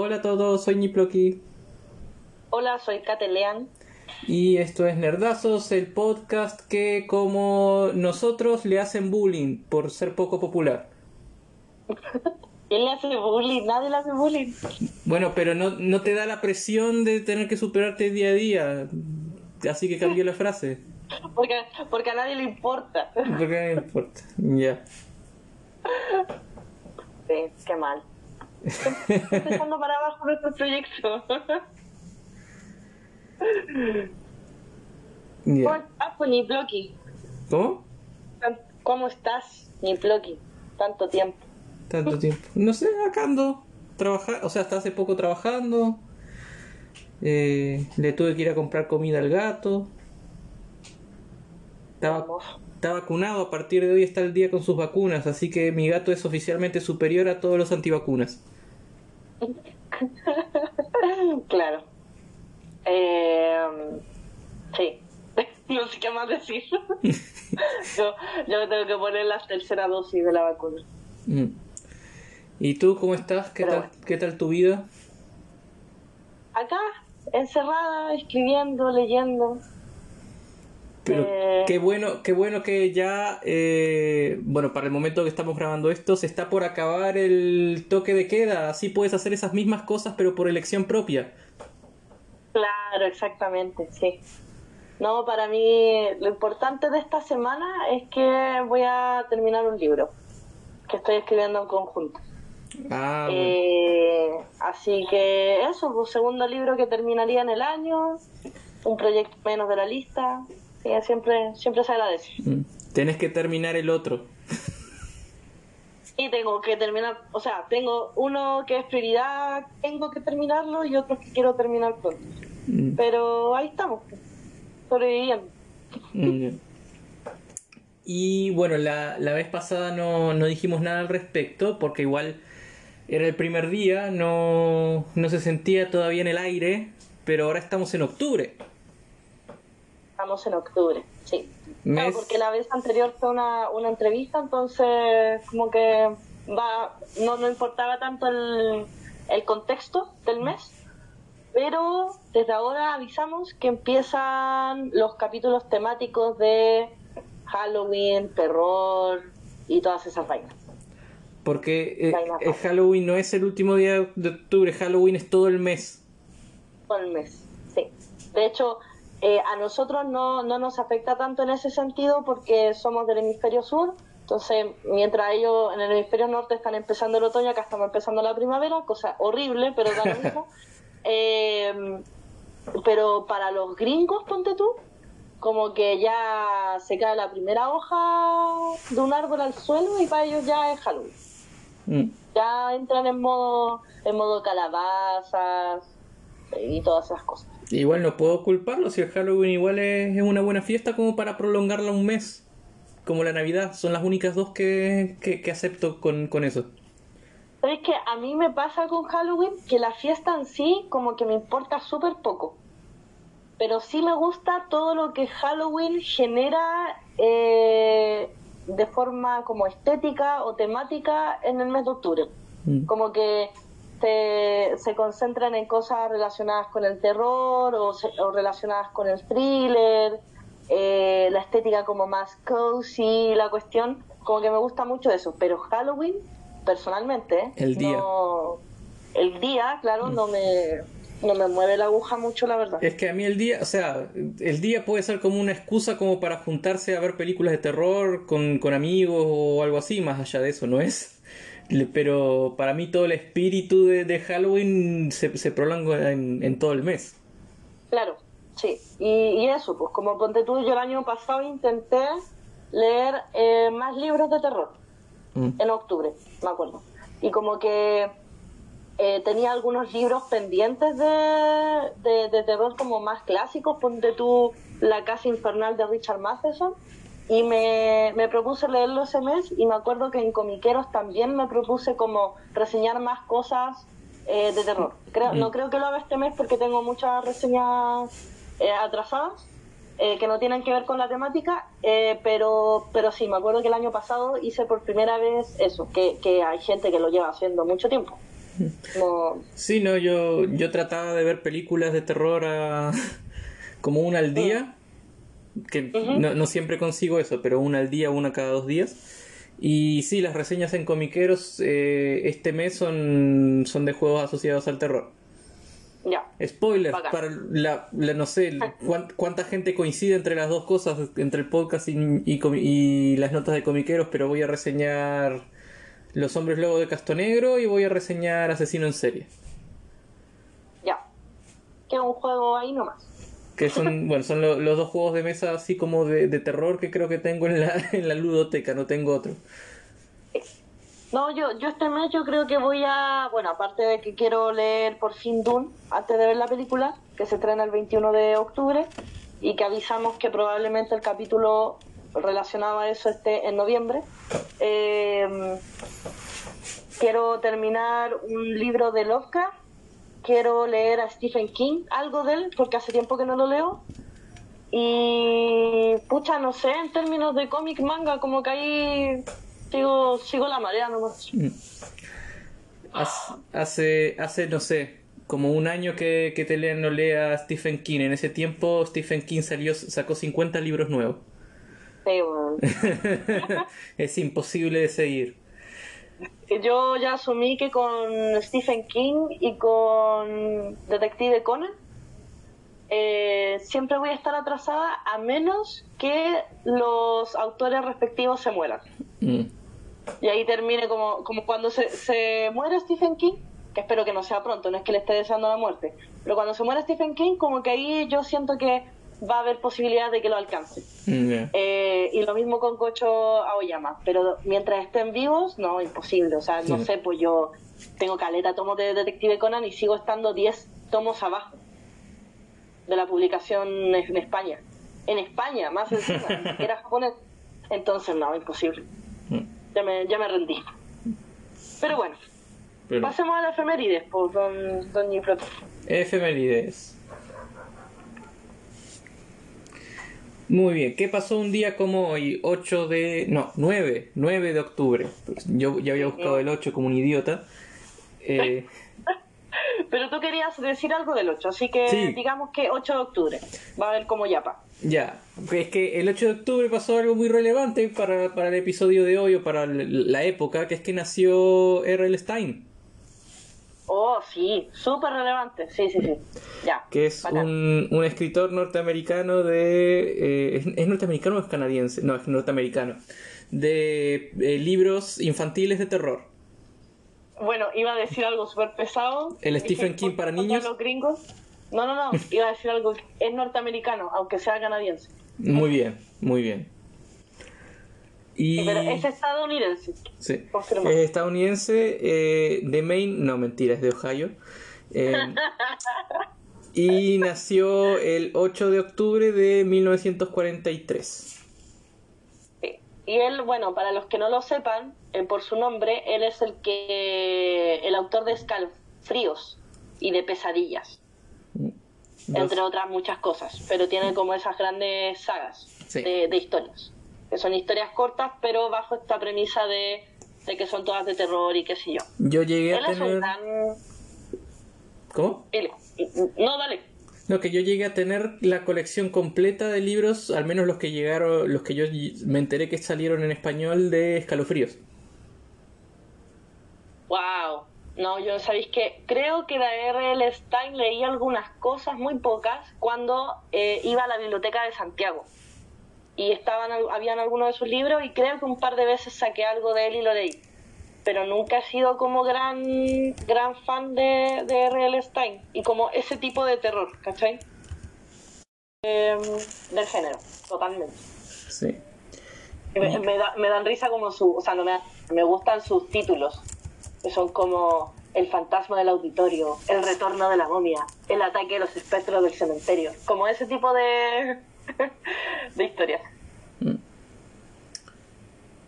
Hola a todos, soy Niploki. Hola, soy Catelean. Y esto es Nerdazos, el podcast que como nosotros le hacen bullying por ser poco popular. ¿Quién le hace bullying? Nadie le hace bullying. Bueno, pero no, no te da la presión de tener que superarte día a día. Así que cambié la frase. Porque, porque a nadie le importa. Porque a nadie le importa. Ya. Sí, qué mal. Empezando para abajo nuestro proyecto. ¿Cómo Ya. estás, pues, Niploki? ¿Cómo? ¿Cómo estás, Niploki? Tanto tiempo. Tanto tiempo. No sé, acá ando. Trabajar, o sea, hasta hace poco trabajando. Eh, le tuve que ir a comprar comida al gato. Estaba, está vacunado, a partir de hoy está al día con sus vacunas, así que mi gato es oficialmente superior a todos los antivacunas. Claro. Eh, sí. No sé qué más decir. yo, yo me tengo que poner la tercera dosis de la vacuna. Mm. ¿Y tú cómo estás? ¿Qué Pero tal, ¿Qué tal tu vida? Acá, encerrada, escribiendo, leyendo. Pero Eh. qué bueno, qué bueno que ya, eh, bueno, para el momento que estamos grabando esto, se está por acabar el toque de queda. Así puedes hacer esas mismas cosas, pero por elección propia. Claro, exactamente, sí. No, para mí lo importante de esta semana es que voy a terminar un libro que estoy escribiendo en conjunto. Ah, bueno. Eh, así que eso, pues segundo libro que terminaría en el año, un proyecto menos de la lista. Sí, siempre, siempre se agradece. Mm. Tenés que terminar el otro. Y tengo que terminar, o sea, tengo uno que es prioridad, tengo que terminarlo y otro que quiero terminar pronto. Mm, Pero ahí estamos, pues, sobreviviendo. mm. Y bueno, la, la vez pasada no, no dijimos nada al respecto, porque igual era el primer día, no, no se sentía todavía en el aire, pero ahora estamos en octubre. En octubre, sí. Claro, porque la vez anterior fue una, una entrevista, entonces como que va, no, no importaba tanto el, el contexto del mes, pero desde ahora avisamos que empiezan los capítulos temáticos de Halloween, terror y todas esas vainas. Porque eh, rara. Halloween no es el último día de octubre, Halloween es todo el mes. Todo el mes, sí. De hecho, eh, a nosotros no, no nos afecta tanto en ese sentido porque somos del hemisferio sur. Entonces, mientras ellos en el hemisferio norte están empezando el otoño, acá estamos empezando la primavera, cosa horrible, pero da lo mismo. Eh, pero para los gringos, ponte tú, como que ya se cae la primera hoja de un árbol al suelo y para ellos ya es Halloween Mm. ya entran en modo en modo calabazas y todas esas cosas. Igual no puedo culparlo si el Halloween igual es, es una buena fiesta como para prolongarla un mes. Como la Navidad, son las únicas dos que, que, que acepto con, con eso. Pero es que a mí me pasa con Halloween que la fiesta en sí como que me importa súper poco. Pero sí me gusta todo lo que Halloween genera eh, de forma como estética o temática en el mes de octubre. Mm. como que se, se concentran en cosas relacionadas con el terror o, se- o relacionadas con el thriller, eh, la estética como más cozy, la cuestión, como que me gusta mucho eso, pero Halloween, personalmente. El día. no- el día, claro, no me, no me mueve la aguja mucho, la verdad. Es que a mí el día, o sea, el día puede ser como una excusa como para juntarse a ver películas de terror con, con amigos o algo así, más allá de eso, ¿no es? Pero para mí todo el espíritu de, de Halloween se, se prolonga en, en todo el mes. Claro, sí. Y, y eso, pues como ponte tú, yo el año pasado intenté leer eh, más libros de terror. Mm. en octubre, me acuerdo. Y como que eh, tenía algunos libros pendientes de, de, de terror como más clásicos, ponte tú La Casa Infernal de Richard Matheson, y me, me propuse leerlo ese mes y me acuerdo que en Comiqueros también me propuse como reseñar más cosas eh, de terror. Creo, No creo que lo haga este mes porque tengo muchas reseñas eh, atrasadas, eh, que no tienen que ver con la temática, eh, pero, pero sí, me acuerdo que el año pasado hice por primera vez eso, que, que hay gente que lo lleva haciendo mucho tiempo. No, Sí, no, yo, yo trataba de ver películas de terror a- como una al día, que no, no siempre consigo eso, pero una al día, una cada dos días. Y sí, las reseñas en comiqueros eh, este mes son, son de juegos asociados al terror. ya. Spoiler, Bacán. para la, la- no sé cuán- cuánta gente coincide entre las dos cosas, entre el podcast y, y las notas de comiqueros, pero voy a reseñar Los Hombres Lobo de Castonegro y voy a reseñar Asesino en Serie. Ya. Queda un juego ahí nomás. Que son, bueno, son lo- los dos juegos de mesa así como de, de terror que creo que tengo en la, en la ludoteca, no tengo otro. No, yo, yo este mes yo creo que voy a, bueno, aparte de que quiero leer por fin Dune antes de ver la película, que se estrena el 21 de octubre, y que avisamos que probablemente el capítulo relacionado a eso esté en noviembre. Eh, quiero terminar un libro de Lovecraft, quiero leer a Stephen King, algo de él, porque hace tiempo que no lo leo. Y pucha, no sé, en términos de cómic manga, como que ahí sigo, sigo la marea nomás. Hace, hace, hace, no sé, como un año que, que te lean no lea a Stephen King. En ese tiempo Stephen King salió, sacó 50 libros nuevos. Sí, es imposible de seguir. Yo ya asumí que con Stephen King y con Detective Conan eh, siempre voy a estar atrasada a menos que los autores respectivos se mueran. Mm. Y ahí termine como, como cuando se, se muere Stephen King, que espero que no sea pronto, no es que le esté deseando la muerte, pero cuando se muere Stephen King, como que ahí yo siento que va a haber posibilidad de que lo alcance. Mm. Eh, y lo mismo con Cocho Aoyama, pero mientras estén vivos, no, imposible. O sea, no sé, pues yo tengo caleta tomos de Detective Conan y sigo estando 10 tomos abajo de la publicación en España. En España, más encima, ni siquiera japonés. Entonces, no, imposible. Mm. Ya me, ya me rendí. Pero bueno, Pero- pasemos a la efemérides, pues, don, don. Efemérides. Muy bien, ¿qué pasó un día como hoy? 8 de... No, 9, 9 de octubre. Pues Yo ya había buscado el 8 como un idiota. Eh, Pero tú querías decir algo del 8, así que Sí. digamos que 8 de octubre. Va a ver como yapa. ya, es que el 8 de octubre pasó algo muy relevante para, para el episodio de hoy o para la época, que es que nació R.L. Stein, Oh, sí, súper relevante. Sí, sí, sí. Ya. que es un, un escritor norteamericano de... eh, ¿es, es norteamericano o es canadiense? No, es norteamericano. De eh, libros infantiles de terror. Bueno, iba a decir algo súper pesado. ¿El Stephen King para niños? Los gringos. No, no, no. Iba a decir algo. Es norteamericano, aunque sea canadiense. Muy bien, muy bien. Y... Pero es estadounidense. Sí. Es estadounidense, eh, de Maine, no mentira, es de Ohio. Eh, y nació el 8 de octubre de 1943. Sí. Y él, bueno, para los que no lo sepan, eh, por su nombre, él es el que. el autor de Escalofríos y de Pesadillas. Dos- entre otras muchas cosas, pero tiene como esas grandes sagas Sí. de, de historias, que son historias cortas, pero bajo esta premisa de, de que son todas de terror y qué sé yo. Yo llegué Él a un tener... gran... ¿Cómo? Dile. No, dale. No, que yo llegué a tener la colección completa de libros, al menos los que llegaron, los que yo me enteré que salieron en español de escalofríos. Wow. No, yo sabéis que creo que de R.L. Stein leí algunas cosas, muy pocas, cuando eh, iba a la biblioteca de Santiago. Y estaban, habían algunos de sus libros y creo que un par de veces saqué algo de él y lo leí. Pero nunca he sido como gran, gran fan de, de R.L. Stein. Y como ese tipo de terror, ¿cachai? Em, del género, totalmente. Sí. Me, me da- me dan risa como su, o sea, no me, da- me gustan sus títulos, que son como El fantasma del auditorio, El retorno de la momia, El ataque de los espectros del cementerio, como ese tipo de, de historias.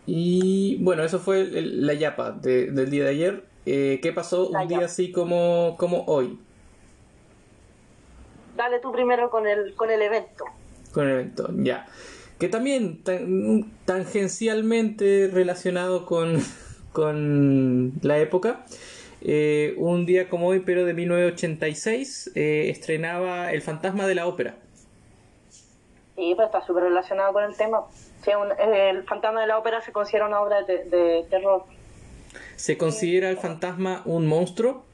Y bueno, eso fue el- la yapa de- del día de ayer. Eh, ¿Qué pasó La un día yapa. así como, como hoy Dale tú primero con el, con el evento. con el evento? Ya. Que también tan- tangencialmente relacionado con, con la época. eh, un día como hoy, pero de 1986, eh, estrenaba El fantasma de la ópera. Sí, pues está súper relacionado con el tema. Sí, un- el fantasma de la ópera se considera una obra de, de terror. ¿Se considera el fantasma un monstruo?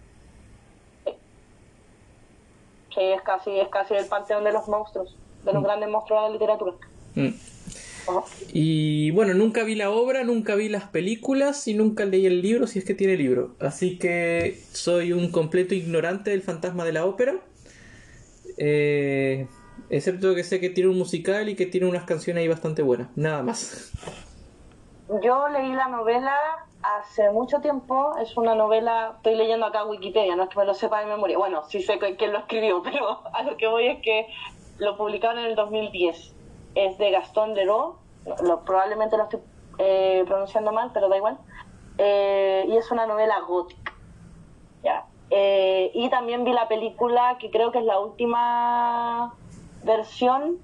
Sí, es casi, es casi el panteón de los monstruos, de los grandes monstruos de la literatura. Mm. Y bueno, nunca vi la obra, nunca vi las películas y nunca leí el libro, si es que tiene libro. Así que soy un completo ignorante del fantasma de la ópera. Eh, excepto que sé que tiene un musical y que tiene unas canciones ahí bastante buenas. Nada más. Yo leí la novela hace mucho tiempo, es una novela, estoy leyendo acá Wikipedia, no es que me lo sepa de memoria, bueno, sí sé quién lo escribió, pero a lo que voy es que lo publicaron en el 2010. Es de Gastón Leroux, probablemente lo estoy eh, pronunciando mal, pero da igual. Eh, y es una novela gótica. Eh, y también vi la película, que creo que es la última versión,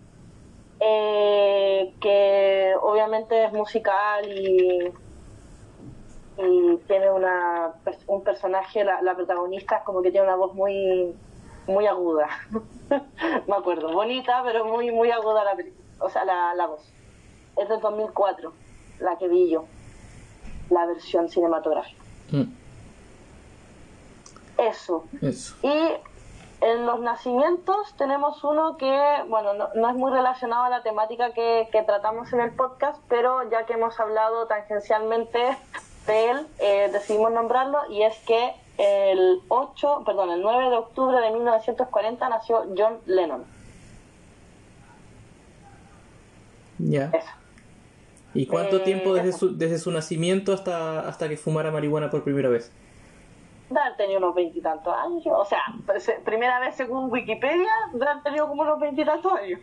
eh, que obviamente es musical y, y tiene una, un personaje, la, la protagonista es como que tiene una voz muy muy aguda. Me acuerdo, bonita, pero muy muy aguda la o sea, la, la voz. Es del 2004, la que vi yo, la versión cinematográfica. Mm, Eso. Eso. Y en los nacimientos tenemos uno que, bueno, no, no es muy relacionado a la temática que, que tratamos en el podcast, pero ya que hemos hablado tangencialmente de él, eh, decidimos nombrarlo y es que el 8, perdón, el 9 de octubre de 1940 nació John Lennon. Ya. Eso. ¿Y cuánto Eh, tiempo desde eso. su, desde su nacimiento hasta, hasta que fumara marihuana por primera vez? Haber tenido unos veintitantos años, o sea, primera vez según Wikipedia, haber tenido como unos veintitantos años.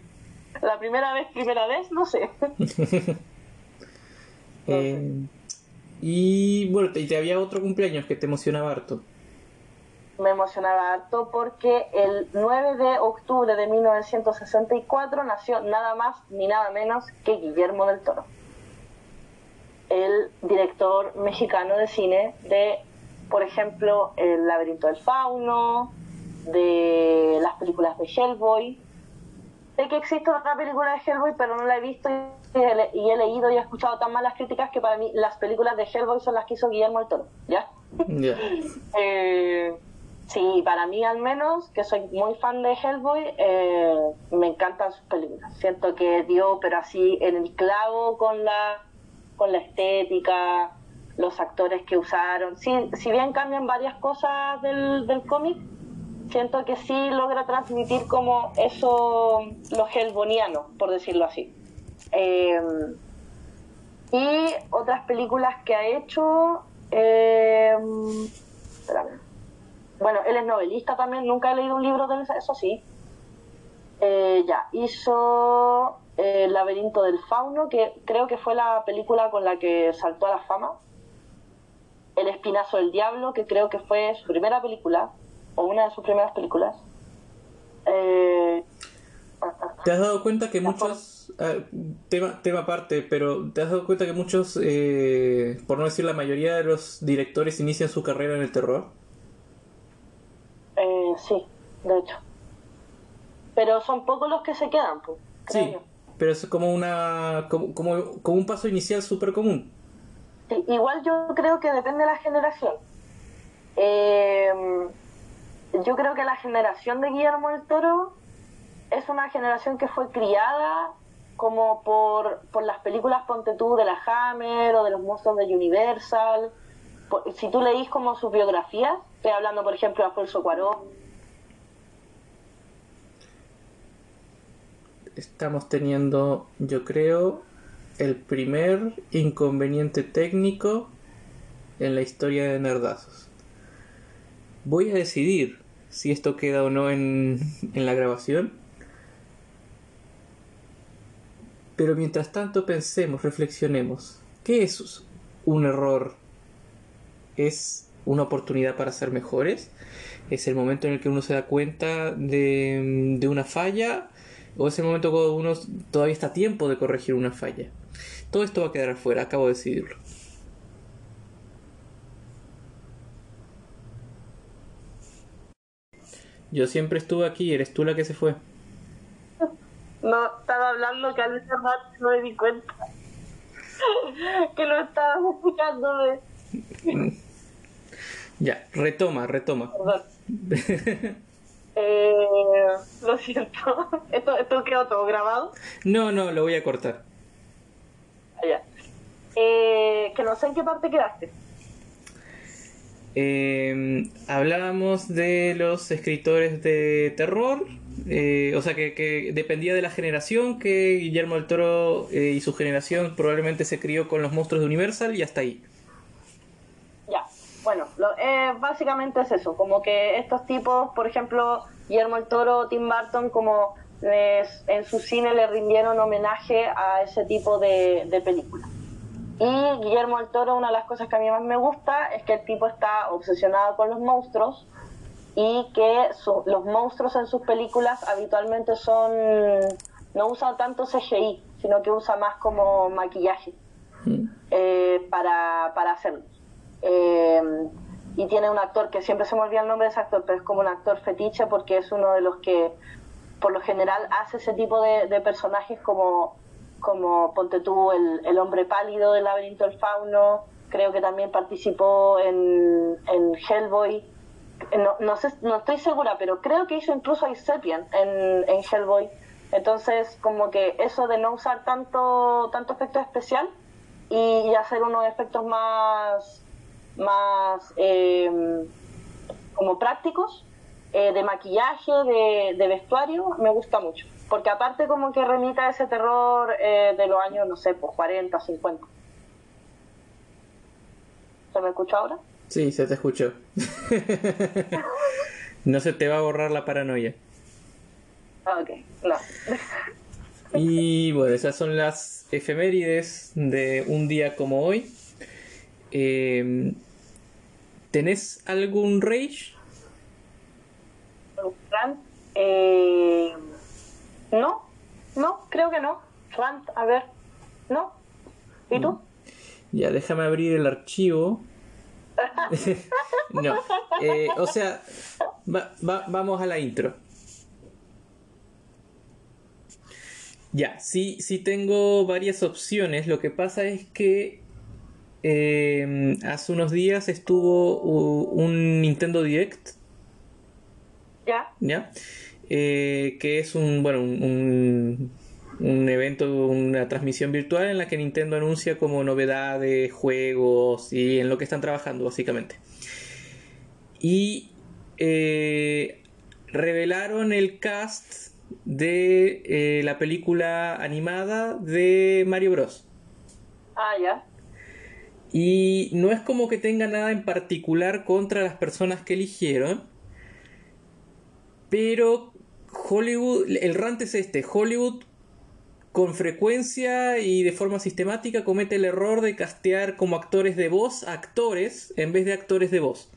La primera vez, primera vez, no sé. Eh, y bueno, te, te había otro cumpleaños que te emocionaba harto. me emocionaba harto porque el 9 de octubre de 1964 nació nada más ni nada menos que Guillermo del Toro, el director mexicano de cine de, por ejemplo, El laberinto del fauno, de las películas de Hellboy. Sé que existe otra película de Hellboy, pero no la he visto y he, le- y he leído y he escuchado tan malas críticas que para mí las películas de Hellboy son las que hizo Guillermo del Toro, ¿ya? Ya. Eh, sí, para mí al menos, que soy muy fan de Hellboy, eh, me encantan sus películas. Siento que dio, pero así en el clavo con la, con la estética, los actores que usaron. Sí, si bien cambian varias cosas del, del cómic, siento que sí logra transmitir como eso, lo hellboniano, por decirlo así. Eh, y otras películas que ha hecho. eh, espérame. Bueno, él es novelista también, nunca he leído un libro de eso sí. Eh, ya, hizo eh, El laberinto del fauno, que creo que fue la película con la que saltó a la fama. El espinazo del diablo, que creo que fue su primera película, o una de sus primeras películas. Eh, ¿Te has dado cuenta que muchos, ah, tema, tema aparte, pero te has dado cuenta que muchos, eh, por no decir la mayoría de los directores inician su carrera en el terror? eh, sí, de hecho. Pero son pocos los que se quedan, pues. Sí, pero es como una, como, como, como un paso inicial súper común. Igual yo creo que depende de la generación. Eh, yo creo que la generación de Guillermo del Toro es una generación que fue criada como por, por las películas Ponte tú de la Hammer o de los monstruos de Universal. Si tú leís como sus biografías, estoy hablando por ejemplo de Alfonso Cuarón, Estamos teniendo, yo creo, el primer inconveniente técnico en la historia de Nerdazos. Voy a decidir si esto queda o no en, en la grabación. Pero mientras tanto pensemos, reflexionemos. ¿Qué es un error? ¿Es una oportunidad para ser mejores? ¿Es el momento en el que uno se da cuenta de, de una falla? ¿O es el momento cuando uno todavía está a tiempo de corregir una falla? Todo esto va a quedar afuera, acabo de decidirlo. Yo siempre estuve aquí, eres tú la que se fue. No, estaba hablando que al no me di cuenta. que lo estabas escuchando. Ya, retoma, retoma. eh, lo siento. ¿Esto, ¿Esto quedó todo grabado? No, no, lo voy a cortar. Ah, ya. Eh, que no sé en qué parte quedaste. Eh, hablábamos de los escritores de terror, eh, o sea que, dependía de la generación, que Guillermo del Toro eh, y su generación probablemente se crió con los monstruos de Universal y hasta ahí. Bueno, básicamente es eso, como que estos tipos, por ejemplo, Guillermo del Toro, Tim Burton, como en su cine le rindieron homenaje a ese tipo de, de películas. Y Guillermo del Toro, una de las cosas que a mí más me gusta es que el tipo está obsesionado con los monstruos y que los monstruos en sus películas habitualmente son no usan tanto CGI, sino que usa más como maquillaje mm. eh, para, para hacerlo. Eh, y tiene un actor que siempre se me olvida el nombre de ese actor, pero es como un actor fetiche porque es uno de los que por lo general hace ese tipo de personajes como como ponte tú el, hombre pálido del laberinto del fauno, creo que también participó en, en Hellboy, no, no, sé, no estoy segura, pero creo que hizo incluso a Sepien en, en Hellboy. Entonces, como que eso de no usar tanto, tanto efecto especial y, hacer unos efectos más, más eh, como prácticos, eh, de maquillaje, de, de vestuario, me gusta mucho porque aparte como que remita a ese terror eh, de los años, no sé, pues 40, 50. ¿Se me escucha ahora? Sí, se te escuchó. no se te va a borrar la paranoia. Ok, no. y bueno, esas son las efemérides de un día como hoy. Eh, ¿Tenés algún rage? Eh, no, no, creo que no. Rant, a ver, no. ¿Y tú? Ya, déjame abrir el archivo. no, eh, o sea, vamos a la intro. Ya, sí, sí tengo varias opciones. Lo que pasa es que em, hace unos días estuvo un Nintendo Direct. Ya. Ya. Eh, que es un, bueno, un, un, evento, una transmisión virtual en la que Nintendo anuncia como novedades, juegos y en lo que están trabajando básicamente. Y eh, revelaron el cast de eh, la película animada de Mario Bros. Ah, ya. Y no es como que tenga nada en particular contra las personas que eligieron, pero Hollywood, el rant es este, Hollywood con frecuencia y de forma sistemática comete el error de castear como actores de voz actores en vez de actores de voz.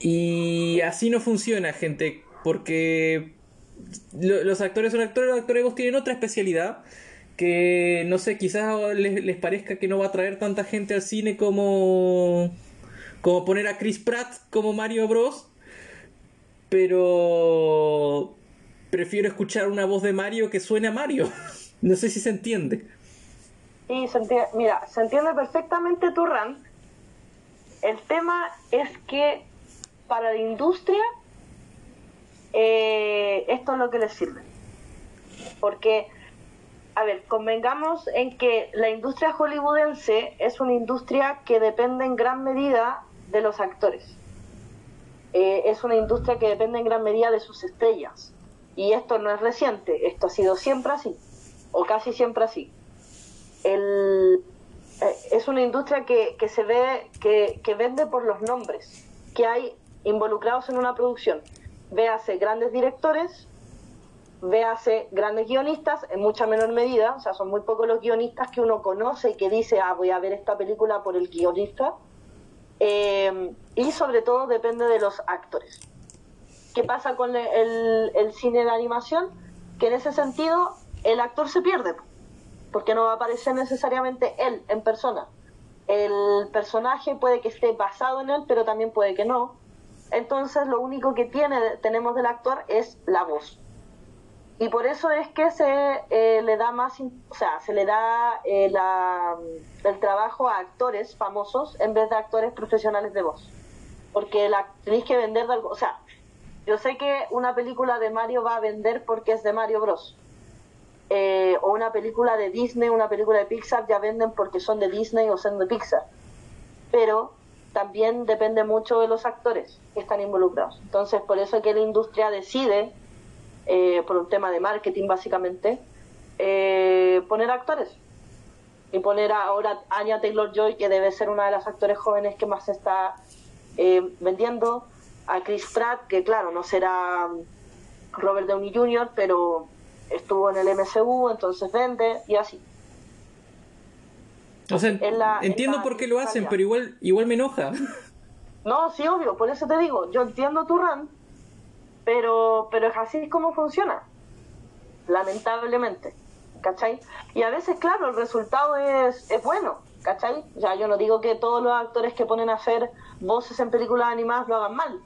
Y así no funciona, gente, porque los actores son actores, los actores de voz tienen otra especialidad que no sé, quizás les, les, parezca que no va a traer tanta gente al cine como como poner a Chris Pratt como Mario Bros pero prefiero escuchar una voz de Mario que suene a Mario. no sé si se entiende. Sí, se entiende. Mira, se entiende perfectamente tu rant. El tema es que para la industria eh, esto es lo que les sirve. Porque, a ver, convengamos en que la industria hollywoodense es una industria que depende en gran medida de los actores. Eh, es una industria que depende en gran medida de sus estrellas. Y esto no es reciente, esto ha sido siempre así, o casi siempre así. Eh, es una industria que, que se ve, que, que, vende por los nombres que hay involucrados en una producción. Véase grandes directores, véase grandes guionistas, en mucha menor medida, o sea, son muy pocos los guionistas que uno conoce y que dice, ah, voy a ver esta película por el guionista eh, y sobre todo depende de los actores. ¿Qué pasa con el, cine de animación? Que en ese sentido el actor se pierde, porque no va a aparecer necesariamente él en persona. El personaje puede que esté basado en él, pero también puede que no. entonces lo único que tiene, tenemos del actor es la voz. Y por eso es que se eh, le da más, o sea, se le da eh, el trabajo a actores famosos en vez de actores profesionales de voz. Porque la, tenéis que vender de algo, o sea, yo sé que una película de Mario va a vender porque es de Mario Bros. Eh, o una película de Disney, una película de Pixar ya venden porque son de Disney o son de Pixar. Pero también depende mucho de los actores que están involucrados. Entonces, por eso es que la industria decide eh, por un tema de marketing básicamente, eh, poner actores. Y poner ahora a Anya Taylor Joy, que debe ser una de las actores jóvenes que más se está eh, vendiendo, a Chris Pratt, que claro, no será Robert Downey Jr., pero estuvo en el MCU, entonces vende, y así. O sea, entiendo por qué lo hacen, pero igual, igual me enoja. No, sí, obvio, por eso te digo, yo entiendo tu run, pero, pero es así como funciona, lamentablemente, ¿cachai? Y a veces, claro, el resultado es, es bueno, ¿cachai? Ya yo no digo que todos los actores que ponen a hacer voces en películas animadas lo hagan mal.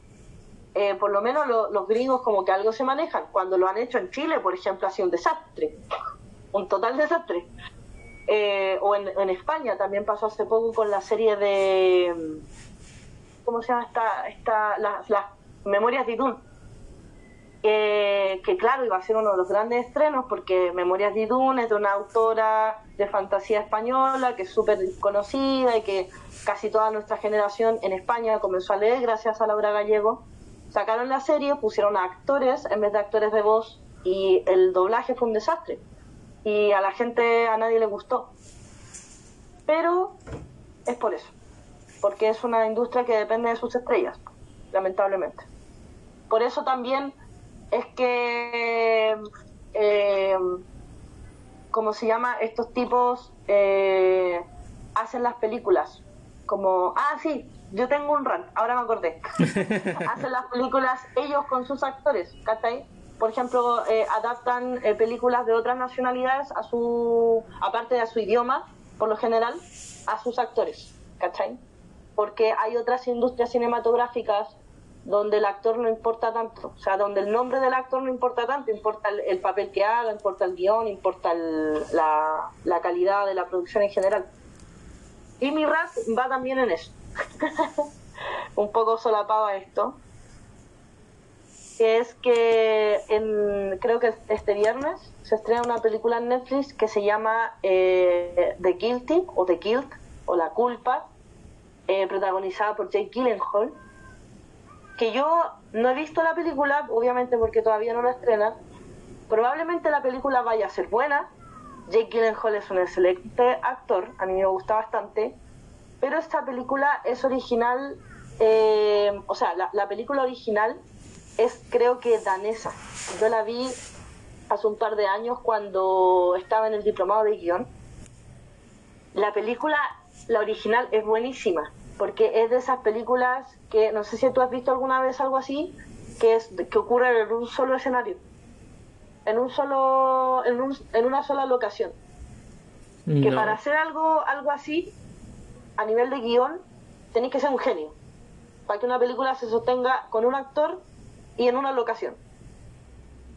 Eh, por lo menos los gringos como que algo se manejan. Cuando lo han hecho en Chile, por ejemplo, ha sido un desastre, un total desastre. Eh, o en, España también pasó hace poco con la serie de... ¿Cómo se llama esta? esta las, Memorias de Idún que claro, iba a ser uno de los grandes estrenos porque Memorias de Idún es de una autora de fantasía española que es súper conocida y que casi toda nuestra generación en España comenzó a leer gracias a Laura Gallego. Sacaron la serie, pusieron a actores en vez de actores de voz y el doblaje fue un desastre. Y a la gente, a nadie le gustó. Pero es por eso, porque es una industria que depende de sus estrellas, lamentablemente. Por eso también es que, eh, ¿cómo se llama? Estos tipos eh, hacen las películas. Como, ah, sí, yo tengo un rant, ahora me acordé. hacen las películas ellos con sus actores, ¿cachai? Por ejemplo, eh, adaptan eh, películas de otras nacionalidades a su, aparte de a su idioma, por lo general, a sus actores, ¿cachai? Porque hay otras industrias cinematográficas donde el actor no importa tanto, o sea, donde el nombre del actor no importa tanto, importa el, papel que haga, importa el guion, importa la, la, calidad de la producción en general. Y mi rap va también en eso, un poco solapado a esto, que es que en, creo que este viernes se estrena una película en Netflix que se llama eh, The Guilty o The Guilt o La Culpa, eh, protagonizada por Jake Gyllenhaal que yo no he visto la película, obviamente porque todavía no la estrenan. Probablemente la película vaya a ser buena. Jake Gyllenhaal es un excelente actor, a mí me gusta bastante. Pero esta película es original, eh, o sea, la, la película original es creo que danesa. Yo la vi hace un par de años cuando estaba en el diplomado de guion. La película, la original, es buenísima porque es de esas películas que no sé si tú has visto alguna vez algo así, que es que ocurre en un solo escenario, en un solo, en, un, en una sola locación. Que para hacer algo, algo así, a nivel de guion, tenéis que ser un genio. Para que una película se sostenga con un actor y en una locación.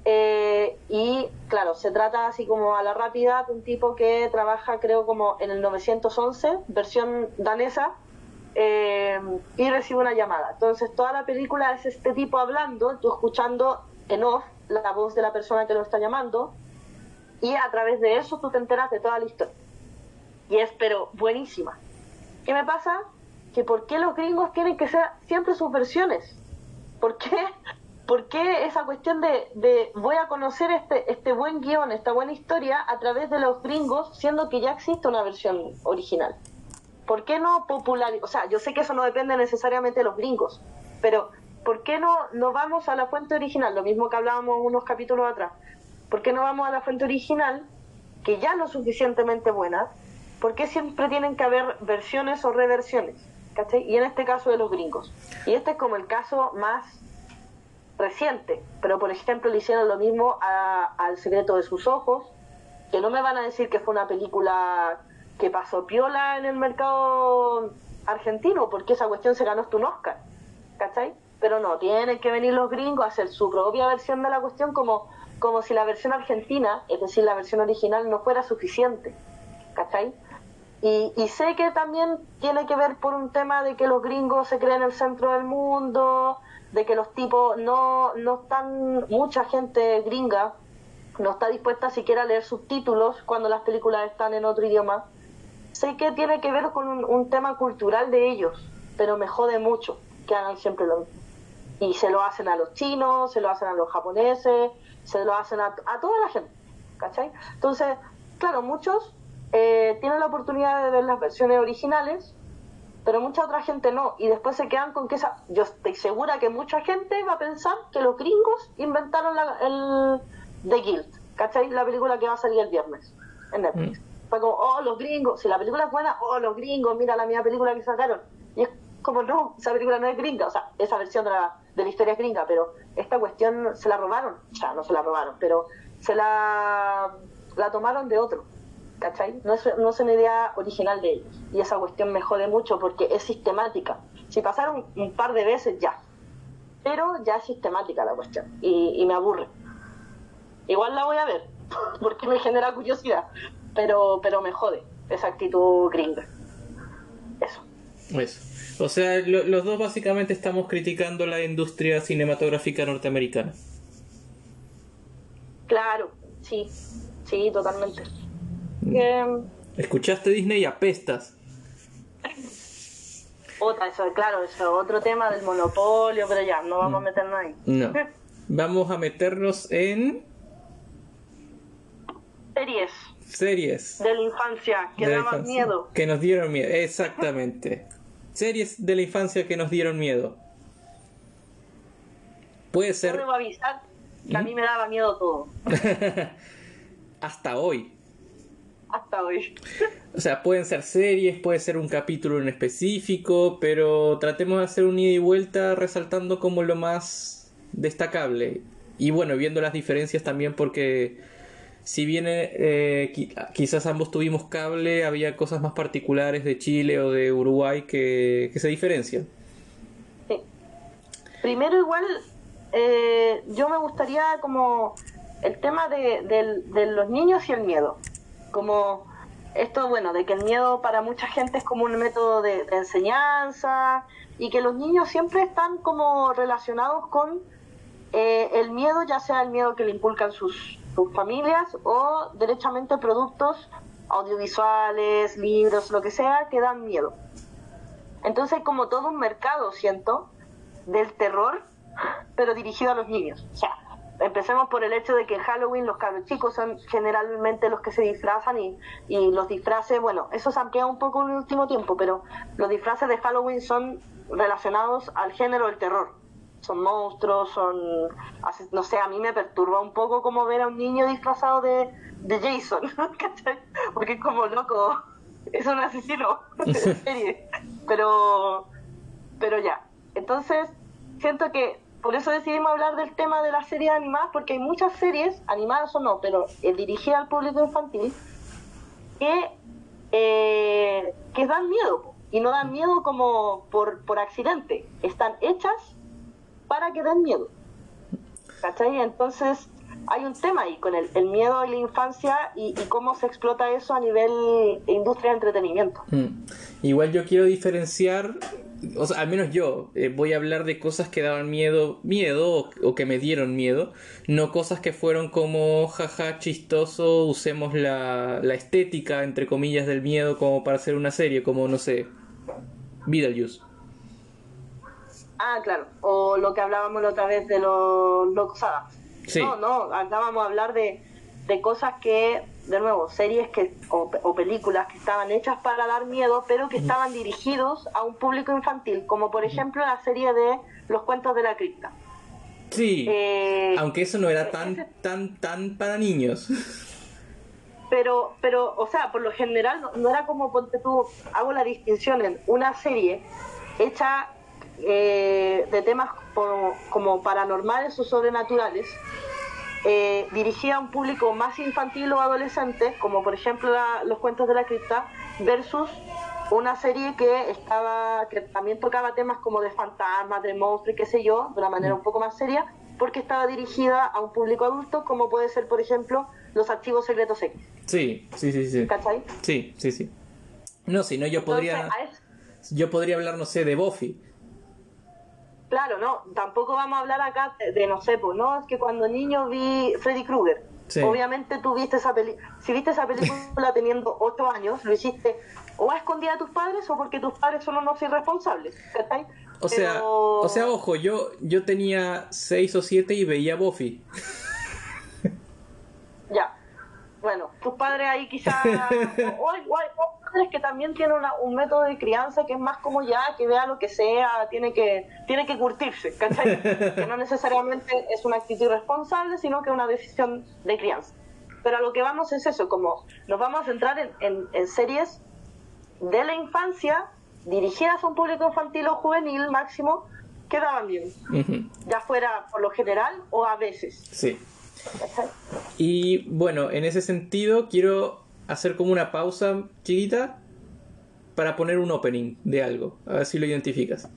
Eh, y claro, se trata así como a la rápida de un tipo que trabaja creo como en el 911, versión danesa, eh, y recibe una llamada. Entonces toda la película es este tipo hablando, tú escuchando en off la voz de la persona que lo está llamando y a través de eso tú te enteras de toda la historia. Y es pero buenísima. ¿Qué me pasa? Que por qué los gringos tienen que ser siempre sus versiones. ¿Por qué? ¿Por qué esa cuestión de, de voy a conocer este, este buen guion, esta buena historia a través de los gringos, siendo que ya existe una versión original? ¿Por qué no popularizar? O sea, yo sé que eso no depende necesariamente de los gringos, pero ¿por qué no, no vamos a la fuente original? Lo mismo que hablábamos unos capítulos atrás. ¿Por qué no vamos a la fuente original, que ya no es suficientemente buena? ¿Por qué siempre tienen que haber versiones o reversiones? ¿Cachai? Y en este caso de los gringos. Y este es como el caso más reciente, pero por ejemplo le hicieron lo mismo a, al secreto de sus ojos, que no me van a decir que fue una película que pasó piola en el mercado argentino, porque esa cuestión se ganó hasta un Oscar, ¿cachai? Pero no, tienen que venir los gringos a hacer su propia versión de la cuestión como, como si la versión argentina, es decir, la versión original, no fuera suficiente. ¿Cachai? Y, y sé que también tiene que ver por un tema de que los gringos se creen el centro del mundo, de que los tipos no, no están, mucha gente gringa no está dispuesta siquiera a leer subtítulos cuando las películas están en otro idioma. Sé que tiene que ver con un, tema cultural de ellos, pero me jode mucho que hagan siempre lo mismo. Y se lo hacen a los chinos, se lo hacen a los japoneses, se lo hacen a, a toda la gente, ¿cachai? Entonces, claro, muchos eh, tienen la oportunidad de ver las versiones originales, pero mucha otra gente no. Y después se quedan con que esa. Yo estoy segura que mucha gente va a pensar que los gringos inventaron el The Guild, ¿cachai? La película que va a salir el viernes en Netflix. Mm. Fue como, oh, los gringos. Si la película es buena, oh, los gringos, mira la misma película que sacaron. Y es como, no, esa película no es gringa. O sea, esa versión de la, de la historia es gringa, pero esta cuestión se la robaron. O sea, no se la robaron, pero se la, la tomaron de otro. ¿cachai? No es, no es una idea original de ellos. Y esa cuestión me jode mucho porque es sistemática. Si pasaron un par de veces, ya. Pero ya es sistemática la cuestión y, me aburre. Igual la voy a ver porque me genera curiosidad, pero, pero me jode esa actitud gringa. Eso. Eso. O sea, los dos básicamente estamos criticando la industria cinematográfica norteamericana. Claro, sí, sí, totalmente. Escuchaste Disney y apestas. Otra, eso, claro, eso otro tema del monopolio, pero ya, no vamos a mm. meternos ahí. No. Vamos a meternos en. Series. Series. De la infancia, que daban miedo. Que nos dieron miedo, exactamente. Series de la infancia que nos dieron miedo. Puede ser. Yo avisar que a mí ¿Mm? me daba miedo todo. Hasta hoy hasta hoy. O sea, pueden ser series, puede ser un capítulo en específico, pero tratemos de hacer un ida y vuelta resaltando como lo más destacable. Y bueno, viendo las diferencias también porque si bien eh, quizás ambos tuvimos cable, había cosas más particulares de Chile o de Uruguay que, se diferencian. Primero igual, eh, yo me gustaría como el tema de, de los niños y el miedo como esto, bueno, de que el miedo para mucha gente es como un método de, enseñanza y que los niños siempre están como relacionados con eh, el miedo, ya sea el miedo que le inculcan sus, sus familias o derechamente productos audiovisuales, libros, lo que sea, que dan miedo. Entonces hay como todo un mercado, siento, del terror, pero dirigido a los niños. O sea, empecemos por el hecho de que Halloween los cabros chicos son generalmente los que se disfrazan y, y los disfraces, bueno, eso se amplía un poco en el último tiempo, pero los disfraces de Halloween son relacionados al género del terror. Son monstruos, son... No sé, a mí me perturba un poco como ver a un niño disfrazado de, de Jason, Porque es como loco, es un asesino serie. Pero, pero ya. Entonces, siento que por eso decidimos hablar del tema de las series animadas, porque hay muchas series, animadas o no, pero eh, dirigidas al público infantil, que, eh, que dan miedo. Y no dan miedo como por, por accidente. Están hechas para que den miedo. ¿Cachai? Entonces, hay un tema ahí con el, miedo y la infancia y, cómo se explota eso a nivel industria de entretenimiento. Mm. Igual yo quiero diferenciar, o sea, al menos yo, eh, voy a hablar de cosas que daban miedo, miedo o, que me dieron miedo, no cosas que fueron como jaja chistoso, usemos la, la estética, entre comillas, del miedo como para hacer una serie, como no sé, Beetlejuice. Ah, claro. O lo que hablábamos la otra vez de los locos no, no, acá vamos a hablar de, de cosas que, de nuevo, series que o, películas que estaban hechas para dar miedo, pero que estaban dirigidos a un público infantil, como por ejemplo la serie de Los cuentos de la cripta. Sí, eh, aunque eso no era tan, tan, tan para niños. Pero, pero, o sea, por lo general no, era como, ponte tú, hago la distinción en una serie hecha eh, de temas como, paranormales o sobrenaturales, eh, dirigida a un público más infantil o adolescente, como por ejemplo los cuentos de la cripta, versus una serie que estaba que también tocaba temas como de fantasmas, de monstruos y qué sé yo, de una manera un poco más seria, porque estaba dirigida a un público adulto, como puede ser, por ejemplo, los archivos secretos X. Sí, sí, sí, sí. ¿Cachai? Sí, sí, sí. No, si no, yo podría. Entonces, a es- Yo podría hablar, no sé, de Buffy. Claro, no, tampoco vamos a hablar acá de, de, no sé, pues no, es que cuando niño vi Freddy Krueger. Sí. Obviamente tú viste esa película, si viste esa película teniendo 8 años, lo hiciste o a escondida de tus padres o porque tus padres son unos irresponsables. O sea, Pero- o sea, ojo, yo, yo tenía 6 o 7 y veía Buffy. Ya. Bueno, tus padres ahí quizás... o hay, o padres que también tienen una- un método de crianza que es más como ya, que vea lo que sea, tiene que, tiene que curtirse, ¿cachai? que no necesariamente es una actitud irresponsable, sino que es una decisión de crianza. Pero a lo que vamos es eso, como nos vamos a centrar en, en- en series de la infancia, dirigidas a un público infantil o juvenil máximo, que daban bien, Ujú, ya fuera por lo general o a veces. Sí. ¿cachai? Y bueno, en ese sentido quiero hacer como una pausa chiquita para poner un opening de algo. A ver si lo identificas.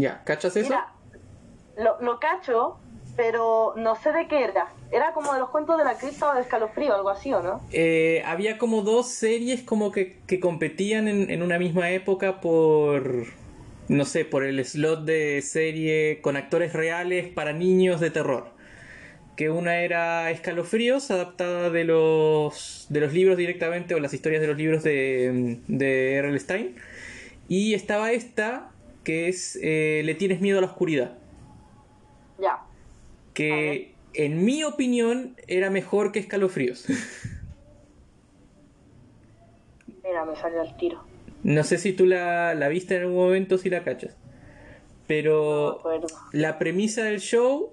Ya, ¿cachas eso? Mira, lo, lo cacho, pero no sé de qué era. Era como de los cuentos de la cripta o de escalofrío, algo así, ¿o no? Eh, había como dos series como que, que competían en, en una misma época por, no sé, por el slot de serie con actores reales para niños de terror. Que una era Escalofríos, adaptada de los, de los libros directamente, o las historias de los libros de, de R.L. Stein. Y estaba esta, que es eh, Le tienes miedo a la oscuridad. Ya. Que en mi opinión era mejor que Escalofríos. Mira, me salió el tiro. No sé si tú la, la viste en algún momento, si la cachas. Pero la premisa del show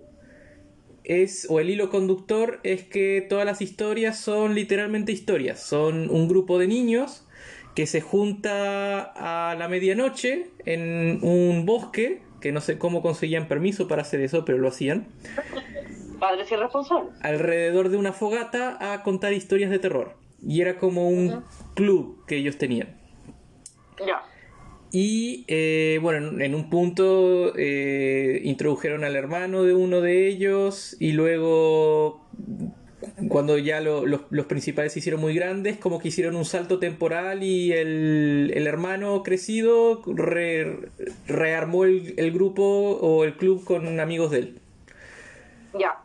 es, o el hilo conductor, es que todas las historias son literalmente historias. Son un grupo de niños que se junta a la medianoche en un bosque, que no sé cómo conseguían permiso para hacer eso, pero lo hacían, Padres irresponsables. alrededor de una fogata a contar historias de terror. Y era como un club que ellos tenían. Ya. Y eh, bueno, en, en un punto eh, introdujeron al hermano de uno de ellos y luego cuando ya lo- los, los principales se hicieron muy grandes, como que hicieron un salto temporal y el, el hermano crecido re- rearmó el, el grupo o el club con amigos de él. Ya.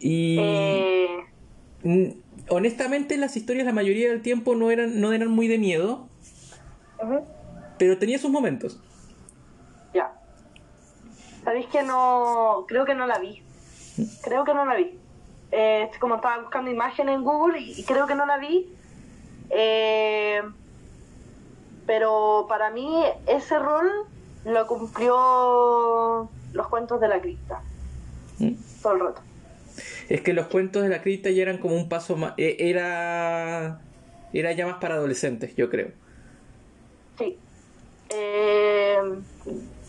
Y Eh, honestamente las historias la mayoría del tiempo no eran, no eran muy de miedo, pero tenía sus momentos. Ya. ¿Sabéis que no. Creo que no la vi. Creo que no la vi. Eh, como estaba buscando imágenes en Google y, y creo que no la vi. Eh, pero para mí ese rol lo cumplió los cuentos de la cripta. Mm. Todo el rato. Es que los cuentos de la cripta ya eran como un paso más. eh, Era. Era ya más para adolescentes, yo creo. Sí. Eh,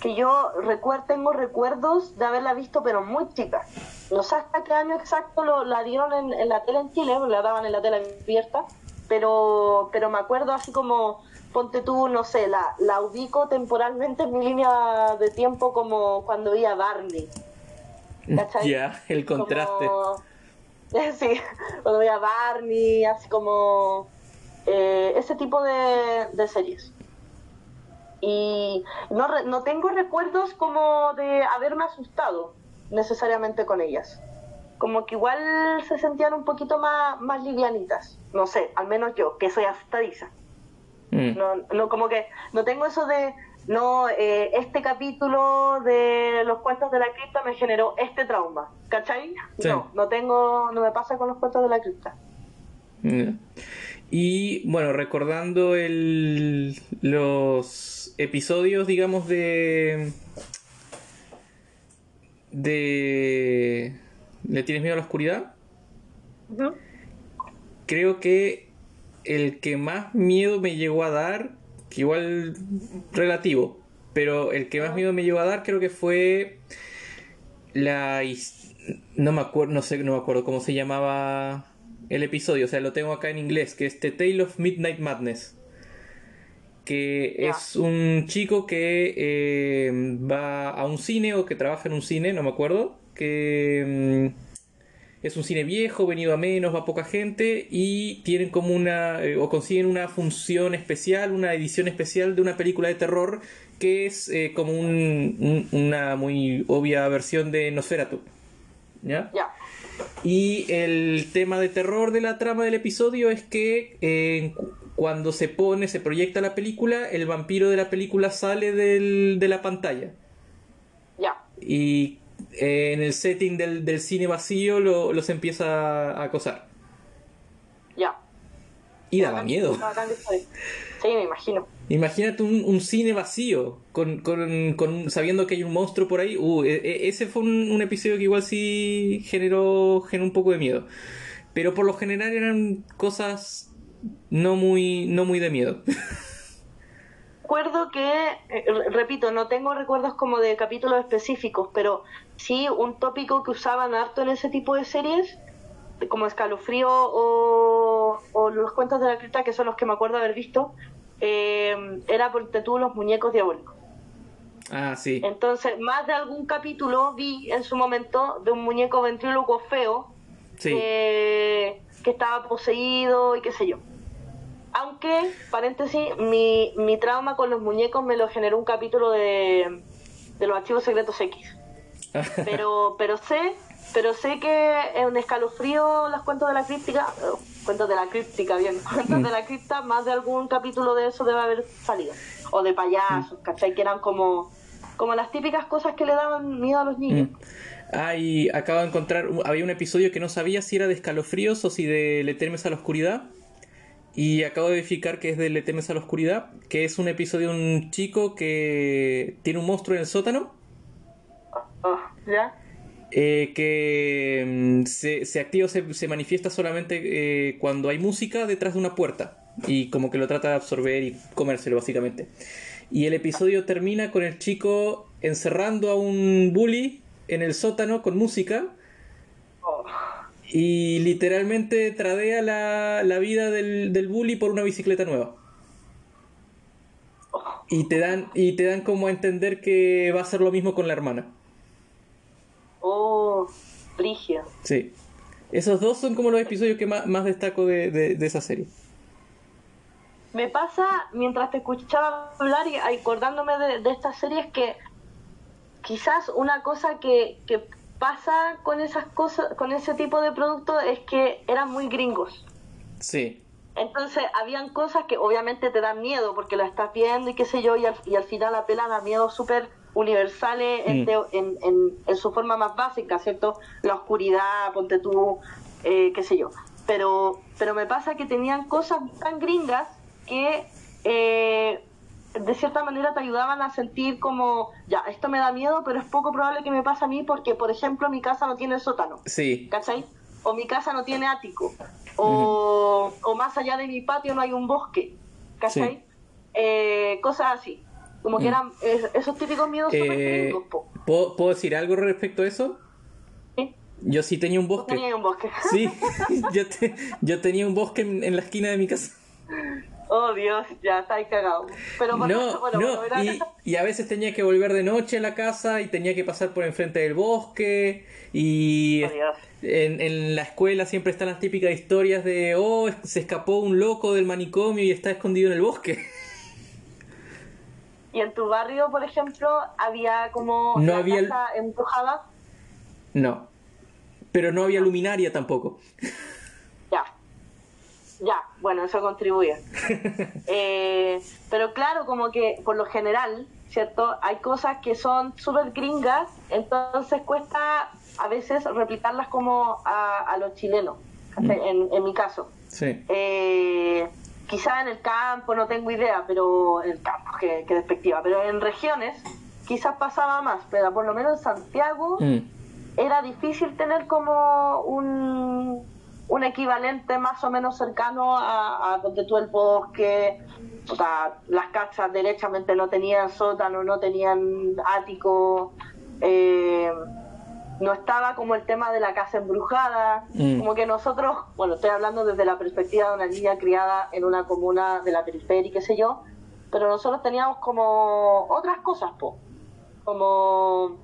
que yo recuer- tengo recuerdos de haberla visto, pero muy chica. No sé hasta qué año exacto lo, la dieron en, en la tele en Chile, la daban en la tele abierta, pero, pero me acuerdo así como, ponte tú, no sé, la, la ubico temporalmente en mi línea de tiempo como cuando vi a Barney. Ya, el contraste. Como- Sí, cuando veía Barney, así como eh, ese tipo de, de series. Y no, no tengo recuerdos como de haberme asustado necesariamente con ellas. Como que igual se sentían un poquito más, más livianitas. No sé, al menos yo, que soy asustadiza. Mm. No, no, como que no tengo eso de, no, eh, este capítulo de los cuentos de la cripta me generó este trauma, ¿cachai? Sí. No, no tengo, no me pasa con los cuentos de la cripta. Ya. Y bueno, recordando el, los episodios, digamos, de. de. ¿Le tienes miedo a la oscuridad? Ujú. Creo que el que más miedo me llegó a dar, que igual relativo, pero el que más miedo me llegó a dar creo que fue la no me acuerdo, no sé, no me acuerdo cómo se llamaba el episodio, o sea, lo tengo acá en inglés, que es The Tale of Midnight Madness. Que es un chico que eh, va a un cine o que trabaja en un cine, no me acuerdo, que mm, es un cine viejo, venido a menos, va poca gente y tienen como una, eh, o consiguen una función especial, una edición especial de una película de terror que es eh, como un- un- una muy obvia versión de Nosferatu. ¿Ya? Ya. Y el tema de terror de la trama del episodio es que eh, cu- cuando se pone, se proyecta la película, el vampiro de la película sale del- de la pantalla. Ya. Y eh, en el setting del, del cine vacío lo- los empieza a acosar. Ya. Y daba miedo. Sí, me imagino. Imagínate un, cine vacío, con, con, con- sabiendo que hay un monstruo por ahí. Uh, e- e- ese fue un, episodio que igual sí generó, generó un poco de miedo. Pero por lo general eran cosas no muy, no muy de miedo. Recuerdo que, eh, re- repito, no tengo recuerdos como de capítulos específicos, pero sí un tópico que usaban harto en ese tipo de series, como Escalofrío o, o Los Cuentos de la Cripta, que son los que me acuerdo haber visto, eh, era por tú los muñecos diabólicos. ah, sí. Entonces, más de algún capítulo vi en su momento de un muñeco ventríloco feo Sí. que, que estaba poseído y qué sé yo. Aunque, paréntesis, mi, mi trauma con los muñecos me lo generó un capítulo de, de los archivos secretos X. Pero, pero sé, pero sé que en escalofrío los cuentos de la críptica, eh, cuentos de la críptica, bien, cuentos de la cripta, más de algún capítulo de eso debe haber salido. O de payasos, ¿cachai? Que eran como, como las típicas cosas que le daban miedo a los niños. Ah, y acabo de encontrar, había un episodio que no sabía si era de escalofríos o si de Le temes a la oscuridad. Y acabo de verificar que es de Le temes a la oscuridad, que es un episodio de un chico que tiene un monstruo en el sótano. Ah, ¿Ya? Eh, que mm, se, se activa, se, se manifiesta solamente eh, cuando hay música detrás de una puerta y como que lo trata de absorber y comérselo básicamente. Y el episodio termina con el chico encerrando a un bully en el sótano con música y literalmente tradea la, la vida del, del bully por una bicicleta nueva. Y te dan, y te dan como a entender que va a ser lo mismo con la hermana. Oh, Brigia. Sí. Esos dos son como los episodios que más, más destaco de, de- de esa serie. Me pasa, mientras te escuchaba hablar y acordándome de, de estas series, que quizás una cosa que, que pasa con esas cosas, con ese tipo de productos es que eran muy gringos. Sí. Entonces, habían cosas que obviamente te dan miedo porque lo estás viendo y qué sé yo, y al, y al final apelan a miedos súper universales en, Mm. teo- en, en- en su forma más básica, ¿cierto? La oscuridad, ponte tú, eh, qué sé yo. Pero, pero me pasa que tenían cosas tan gringas que eh, de cierta manera te ayudaban a sentir como, ya, esto me da miedo, pero es poco probable que me pase a mí porque, por ejemplo, mi casa no tiene sótano. Sí. ¿cachai? O mi casa no tiene ático, o, o más allá de mi patio no hay un bosque, ¿cachai? Sí. Eh, cosas así, como que Mm. eran eh, esos típicos miedos Eh, gringos, po. ¿puedo, puedo decir algo respecto a eso? ¿Sí? Yo sí tenía un bosque. tenía un bosque. Sí, yo, te- yo tenía un bosque en, en la esquina de mi casa. Oh Dios, ya estáis cagado. Pero bueno, No, bueno, no, bueno, y, y a veces tenía que volver de noche a la casa y tenía que pasar por enfrente del bosque y Oh, Dios. en, en la escuela siempre están las típicas historias de, oh, se escapó un loco del manicomio y está escondido en el bosque. Y en tu barrio, por ejemplo, había como No la había el- casa embrujada. No, pero no había luminaria tampoco. Ya. Ya, bueno, eso contribuye. Eh, pero claro, como que por lo general, ¿cierto? Hay cosas que son súper gringas, entonces cuesta a veces replicarlas como a, a los chilenos. ¿cachai? En, en mi caso. Sí. Eh, quizá en el campo, no tengo idea, pero en el campo, que, que despectiva, pero en regiones quizás pasaba más, pero por lo menos en Santiago Mm. era difícil tener como un, un equivalente más o menos cercano a, a donde tú el bosque, o sea, las casas derechamente no tenían sótano, no tenían ático, eh, no estaba como el tema de la casa embrujada, Mm. como que nosotros, bueno, estoy hablando desde la perspectiva de una niña criada en una comuna de la periferia y qué sé yo, pero nosotros teníamos como otras cosas, po, como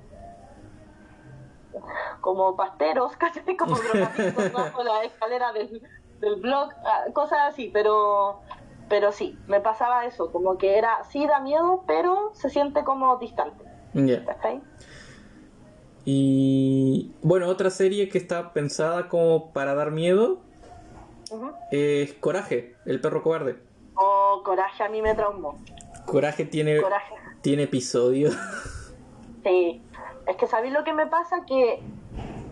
como pasteros, ¿cachai? Como bajo la escalera del, del blog, ah, cosas así, pero pero sí, me pasaba eso, como que era, sí da miedo, pero se siente como distante. ¿cachai? Y bueno, otra serie que está pensada como para dar miedo es Coraje, el perro cobarde. Oh, coraje a mí me traumó, Coraje tiene, coraje. tiene episodios. Sí, es que ¿sabéis lo que me pasa? Que,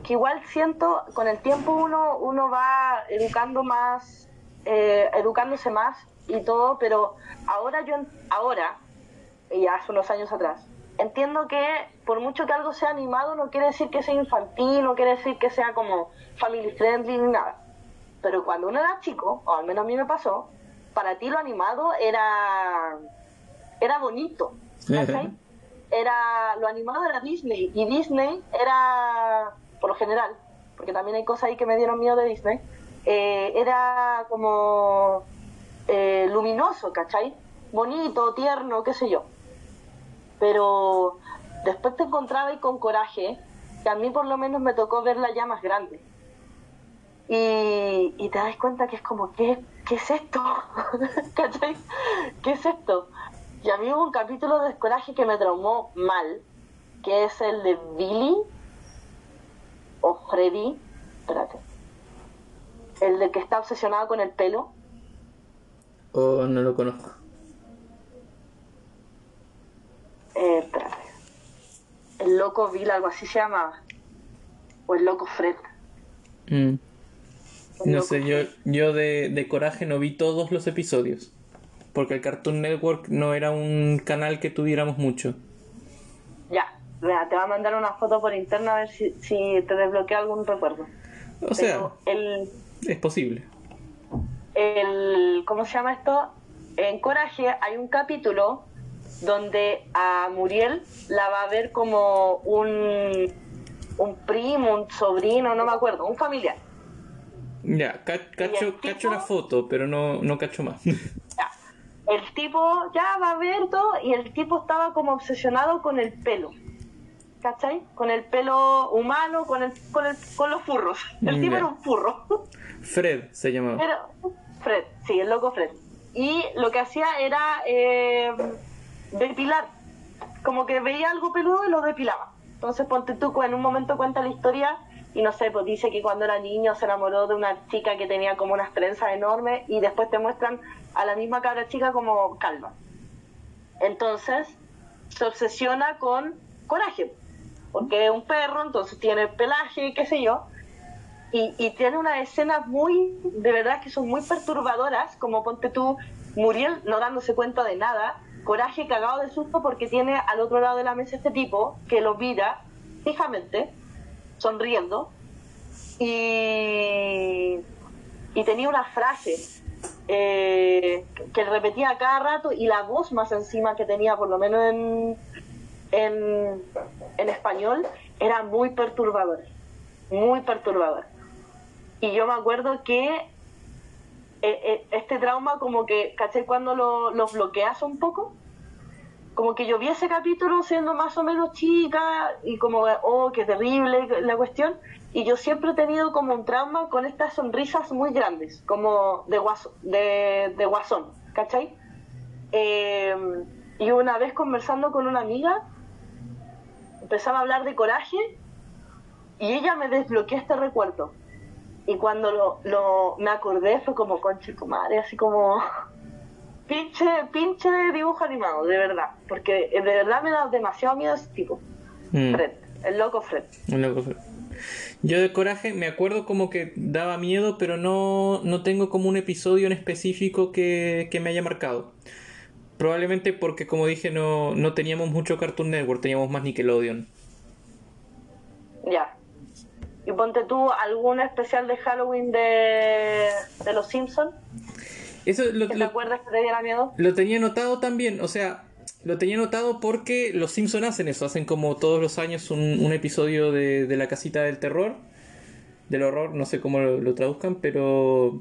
que igual siento, con el tiempo uno, uno va educando más, eh, educándose más y todo, pero ahora yo, ahora, y hace unos años atrás, entiendo que por mucho que algo sea animado no quiere decir que sea infantil, no quiere decir que sea como family friendly ni nada. Pero cuando uno era chico, o al menos a mí me pasó, para ti lo animado era, era bonito. ¿cachai? era lo animado era Disney y Disney era por lo general porque también hay cosas ahí que me dieron miedo de Disney eh, era como eh, luminoso ¿cachai? bonito tierno qué sé yo pero después te encontraba ahí con coraje que a mí por lo menos me tocó verla ya más grande y, y te das cuenta que es como ¿qué, qué es esto? ¿cachai? ¿qué es esto? Y a mí hubo un capítulo de Coraje que me traumó mal, que es el de Billy o Freddy, espérate, el de que está obsesionado con el pelo. Oh, no lo conozco. Eh. El loco Bill, algo así se llamaba. O el loco Fred. Mm. El No loco sé, yo, Fred. yo de, de Coraje no vi todos los episodios. Porque el Cartoon Network no era un canal que tuviéramos mucho. Ya, mira, te voy a mandar una foto por interno a ver si, si te desbloquea algún recuerdo. O sea, el, es posible. el ¿cómo se llama esto? En Coraje hay un capítulo donde a Muriel la va a ver como un un primo, un sobrino, no me acuerdo, un familiar. Ya, ca- cacho, tipo? cacho la foto, pero no, no cacho más. Ya. El tipo ya va a ver todo y el tipo estaba como obsesionado con el pelo. ¿Cachai? Con el pelo humano, con el, con el, con los furros. El tipo Ya. era un furro. Fred se llamaba. Fred, sí, el loco Fred. Y lo que hacía era eh, depilar. Como que veía algo peludo y lo depilaba. Entonces, ponte tú, en un momento cuenta la historia y no sé, pues dice que cuando era niño se enamoró de una chica que tenía como unas trenzas enormes y después te muestran a la misma cabra chica como calva. Entonces, se obsesiona con coraje. Porque es un perro, entonces tiene pelaje, qué sé yo y, y tiene unas escenas muy, de verdad que son muy perturbadoras, como ponte tú, Muriel no dándose cuenta de nada, Coraje cagado de susto porque tiene al otro lado de la mesa este tipo que lo mira fijamente, sonriendo, y, y tenía una frase eh, que repetía cada rato y la voz más encima que tenía, por lo menos en, en, en español, era muy perturbadora, muy perturbadora. Y yo me acuerdo que este trauma como que, ¿caché? Cuando lo, lo bloqueas un poco, como que yo vi ese capítulo siendo más o menos chica y como, oh, qué terrible la cuestión. Y yo siempre he tenido como un trauma con estas sonrisas muy grandes, como de, guaso, de, de guasón, ¿cachai? Eh, y una vez conversando con una amiga, empezaba a hablar de coraje y ella me desbloqueó este recuerdo. Y cuando lo, lo me acordé fue como conche tu madre, así como pinche, pinche dibujo animado, de verdad. Porque de verdad me da demasiado miedo ese tipo. Mm, Fred, el loco Fred. un loco Fred. Yo de coraje me acuerdo como que daba miedo, pero no, no tengo como un episodio en específico que, que me haya marcado. Probablemente porque, como dije, no, no teníamos mucho Cartoon Network, teníamos más Nickelodeon. Ya. ¿Y ponte tú algún especial de Halloween de, de Los Simpsons? Eso lo, ¿Te lo- acuerdas que te diera miedo? lo tenía notado también, o sea, lo tenía notado porque los Simpsons hacen eso, hacen como todos los años un, un episodio de, de la casita del terror, del horror, no sé cómo lo, lo traduzcan, pero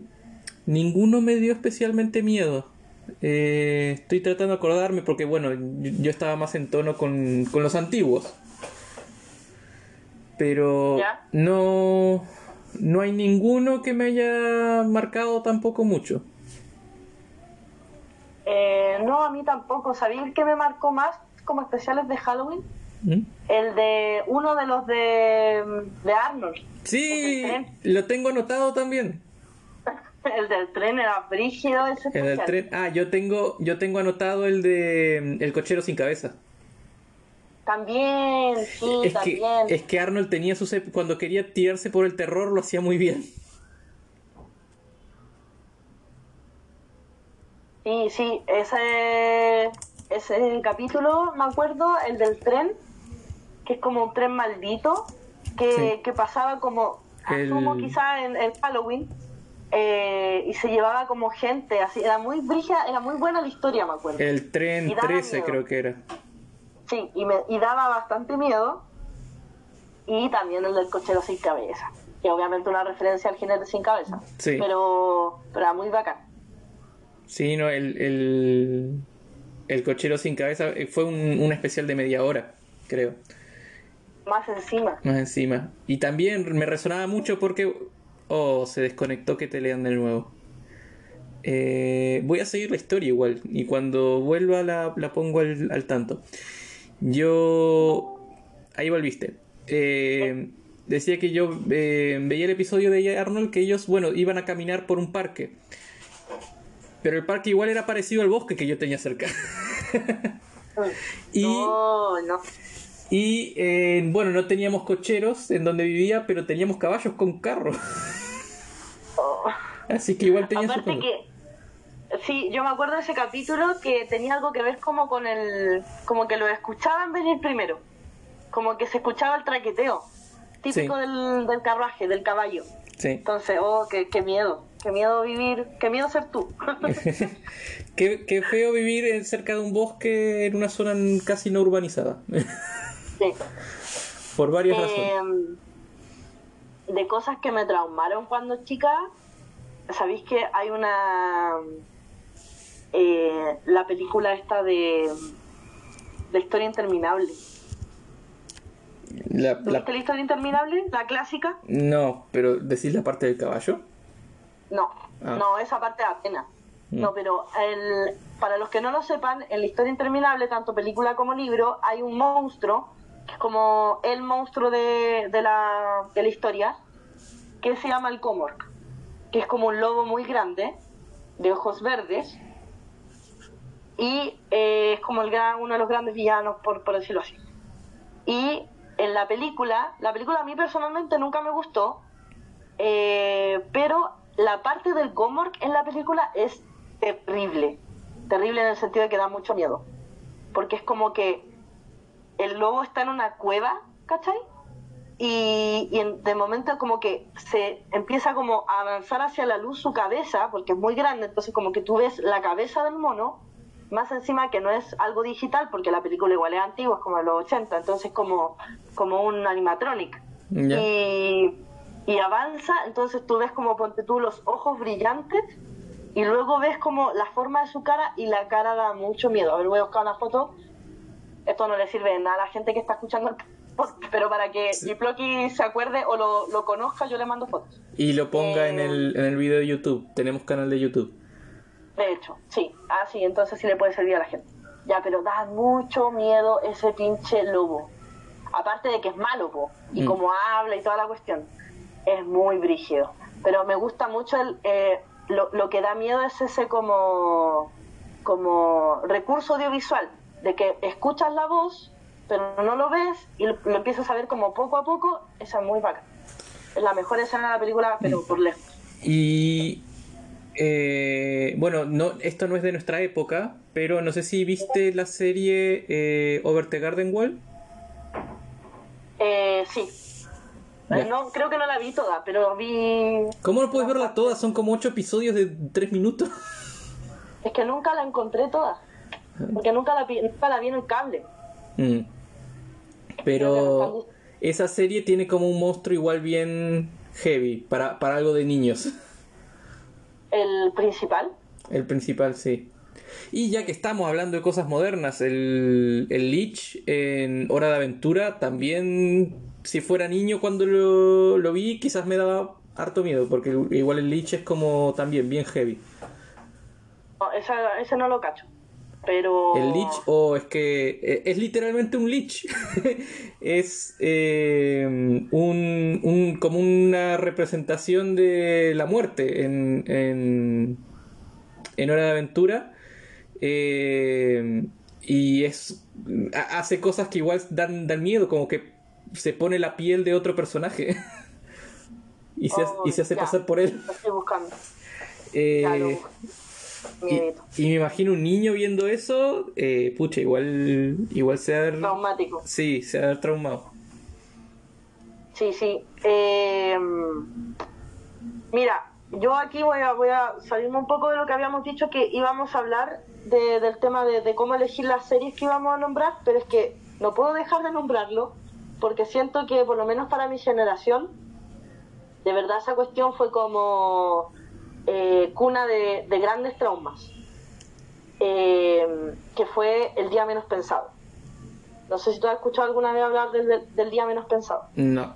ninguno me dio especialmente miedo. Eh, estoy tratando de acordarme porque, bueno, yo, yo estaba más en tono con, con los antiguos. Pero ¿Ya? no, no hay ninguno que me haya marcado tampoco mucho. Eh, no, a mí tampoco. ¿Sabéis que me marcó más como especiales de Halloween? ¿Mm? El de uno de los de, de Arnold. Sí, lo tengo anotado también. El del tren era brígido ese El del tren. Ah, yo tengo, yo tengo anotado el de El cochero sin cabeza. También, sí, es que, también. es que Arnold tenía sus cuando quería tirarse por el terror lo hacía muy bien. Sí, sí, ese, ese capítulo, me acuerdo, el del tren, que es como un tren maldito, que, Sí. que pasaba como, El- asumo quizá en, en Halloween, eh, y se llevaba como gente, así, era muy brígida, era muy buena la historia, me acuerdo. El tren Y daba 13 miedo. creo que era. Sí, y, me, y daba bastante miedo, y también el del cochero sin cabeza, que obviamente una referencia al jinete sin cabeza, Sí. pero, pero era muy bacán. Sí, no, el, el, el cochero sin cabeza eh, fue un, un especial de media hora, creo. Más encima. Más encima. Y también me resonaba mucho porque... Oh, se desconectó que te lean de nuevo. Eh, voy a seguir la historia igual. Y cuando vuelva la, la pongo al, al tanto. Yo... Ahí volviste. Eh, decía que yo eh, veía el episodio de Arnold que ellos, bueno, iban a caminar por un parque. Pero el parque igual era parecido al bosque que yo tenía cerca. y... No, no. Y eh, bueno, no teníamos cocheros en donde vivía, pero teníamos caballos con carro. Oh. Así que igual tenía su Aparte cosa. que, sí, yo me acuerdo de ese capítulo que tenía algo que ver como con el, como que lo escuchaban venir primero, como que se escuchaba el traqueteo, típico Sí. del, del carruaje, del caballo. Sí. Entonces, oh, qué, qué miedo, qué miedo vivir, qué miedo ser tú. qué, qué feo vivir cerca de un bosque en una zona casi no urbanizada. sí. Por varias razones. Eh, de cosas que me traumaron cuando chica, sabéis que hay una eh, la película esta de la historia interminable. La- la- ¿Viste la historia interminable? La clásica. No, pero decís la parte del caballo. No, Ah. no, esa parte apenas. Mm. No, pero el, para los que no lo sepan, en la historia interminable, tanto película como libro, hay un monstruo, que es como el monstruo de, de, la, de la historia, que se llama el Comork, que es como un lobo muy grande, de ojos verdes, y eh, es como el gran, uno de los grandes villanos, por, por decirlo así. Y en la película, la película a mí personalmente nunca me gustó, eh, pero la parte del Gomork en la película es terrible. Terrible en el sentido de que da mucho miedo. Porque es como que el lobo está en una cueva, ¿cachai? Y, y en- de momento como que se empieza como a avanzar hacia la luz su cabeza, porque es muy grande, entonces como que tú ves la cabeza del mono, más encima que no es algo digital, porque la película igual es antigua, es como de los 80, entonces como, como un animatronic. Y, y avanza, entonces tú ves como ponte tú los ojos brillantes y luego ves como la forma de su cara y la cara da mucho miedo. A ver, voy a buscar una foto. Esto no le sirve de nada a la gente que está escuchando el podcast, pero para que Giploki se acuerde o lo, lo conozca, yo le mando fotos. Y lo ponga en Eh, el, en el video de YouTube. Tenemos canal de YouTube. De hecho, sí. Ah, sí, entonces sí le puede servir a la gente. Ya, pero da mucho miedo ese pinche lobo. Aparte de que es malo, po, y Mm. como habla y toda la cuestión. Es muy brígido. Pero me gusta mucho el... eh, lo, lo que da miedo es ese como... como recurso audiovisual. De que escuchas la voz pero no lo ves y lo, lo empiezas a ver como poco a poco, esa es muy bacana. Es la mejor escena de la película, pero por lejos. Y eh, bueno, no, esto no es de nuestra época, pero no sé si viste la serie eh, Over the Garden Wall. Eh, sí. No, creo que no la vi toda, pero vi... ¿Cómo no puedes verla toda? Son como ocho episodios de tres minutos. Es que nunca la encontré toda. Porque nunca la, vi- nunca la vi en el cable. Mm. Pero esa serie tiene como un monstruo igual bien heavy para, para algo de niños. El principal. El principal, sí. Y ya que estamos hablando de cosas modernas, el, el Lich en Hora de Aventura también, si fuera niño cuando lo, lo vi, quizás me daba harto miedo, porque igual el Lich es como también bien heavy. No, esa, ese no lo cacho. Pero... El Lich, o es que eh, es literalmente un Lich. es eh, un, un- como una representación de la muerte en, en, en Hora de Aventura. Eh, y es ha- hace cosas que igual dan, dan miedo, como que se pone la piel de otro personaje. y, se, Oh, y se hace ya. pasar por él. Lo estoy buscando. Eh, Ya lo- y, me imagino un niño viendo eso, eh, pucha, igual, igual se ha Traumático. sí, se ha traumado. Sí, sí. Eh, mira, yo aquí voy a, voy a salirme un poco de lo que habíamos dicho, que íbamos a hablar de- del tema de, de cómo elegir las series que íbamos a nombrar, pero es que no puedo dejar de nombrarlo, porque siento que por lo menos para mi generación, de verdad esa cuestión fue como eh, cuna de, de grandes traumas, eh, que fue el día menos pensado. No sé si tú has escuchado alguna vez hablar del- del- del día menos pensado. No.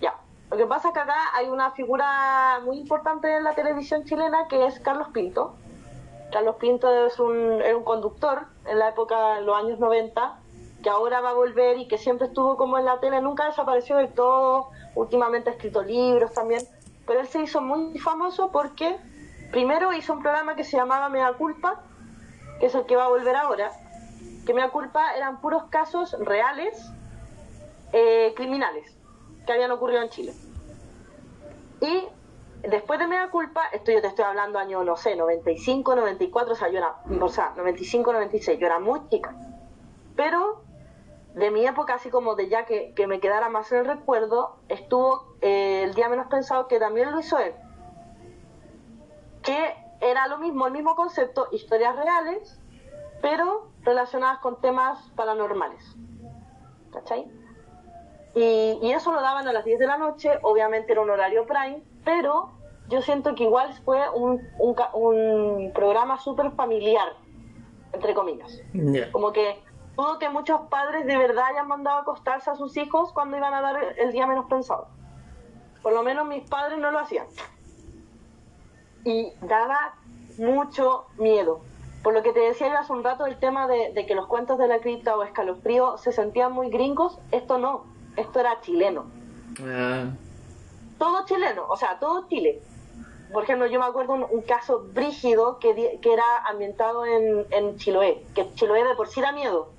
Ya. Lo que pasa es que acá hay una figura muy importante en la televisión chilena que es Carlos Pinto. Carlos Pinto es un, era un conductor en la época, en los años 90, que ahora va a volver y que siempre estuvo como en la tele, nunca desapareció del todo. Últimamente ha escrito libros también. Pero él se hizo muy famoso porque primero hizo un programa que se llamaba Mea Culpa, que es el que va a volver ahora. Que Mea Culpa eran puros casos reales eh, criminales que habían ocurrido en Chile. Y después de Mea Culpa, esto yo te estoy hablando año, no sé, 95, 94, o sea, yo era, o sea, 95, 96, yo era muy chica. Pero de mi época, así como de ya que, que me quedara más en el recuerdo, estuvo eh, el día menos pensado que también lo hizo él. Que era lo mismo, el mismo concepto, historias reales, pero relacionadas con temas paranormales. ¿Cachai? Y, y eso lo daban a las 10 de la noche, obviamente era un horario prime, pero yo siento que igual fue un, un, programa súper familiar, entre comillas. Como que dudo que muchos padres de verdad hayan mandado a acostarse a sus hijos cuando iban a dar el, día menos pensado. Por lo menos mis padres no lo hacían. Y daba mucho miedo. Por lo que te decía yo hace un rato el tema de, de que los cuentos de la cripta o escalofrío se sentían muy gringos, esto no, esto era chileno. Ah, Todo chileno, o sea, todo Chile. Por ejemplo, yo me acuerdo un, un caso brígido que, que era ambientado en, en Chiloé, que Chiloé de por sí da miedo.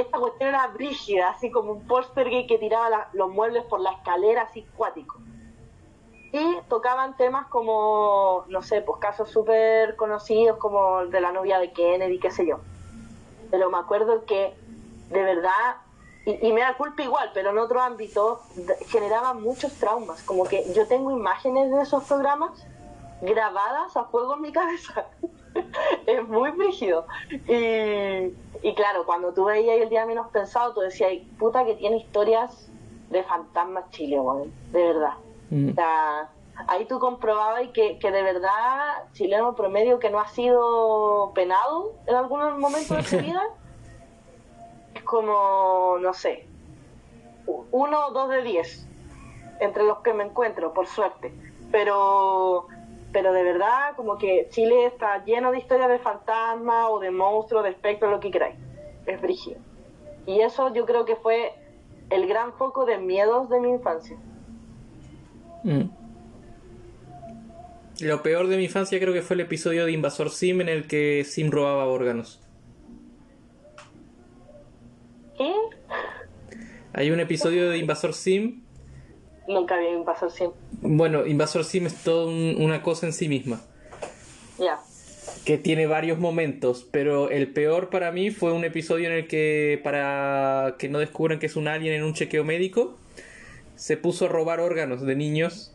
Esta cuestión era brígida, así como un póster gay que tiraba los muebles por la escalera, así cuático. Y tocaban temas como, no sé, pues casos súper conocidos como el de la novia de Kennedy, qué sé yo. Pero me acuerdo que de verdad, y, y me da culpa igual, pero en otro ámbito, generaba muchos traumas. Como que yo tengo imágenes de esos programas grabadas a fuego en mi cabeza. es muy brígido. Y, y claro, cuando tú veías el día menos pensado, tú decías, "Ay, puta que tiene historias de fantasmas Chile, weón", de verdad. mm. O sea, ahí tú comprobabas que, que de verdad chileno promedio que no ha sido penado en algún momento de su vida es como, no sé, uno o dos de diez entre los que me encuentro, por suerte. Pero, pero de verdad, como que Chile está lleno de historias de fantasmas o de monstruos, de espectros, lo que queráis. Es brígido. Y eso yo creo que fue el gran foco de miedos de mi infancia. Mm. Lo peor de mi infancia creo que fue el episodio de Invasor Sim en el que Sim robaba órganos. ¿Qué? Hay un episodio de Invasor Sim. Nunca vi Invasor Sim. Bueno, Invasor Sim es toda un- una cosa en sí misma. Ya. que tiene varios momentos, pero el peor para mí fue un episodio en el que para que no descubran que es un alien en un chequeo médico, se puso a robar órganos de niños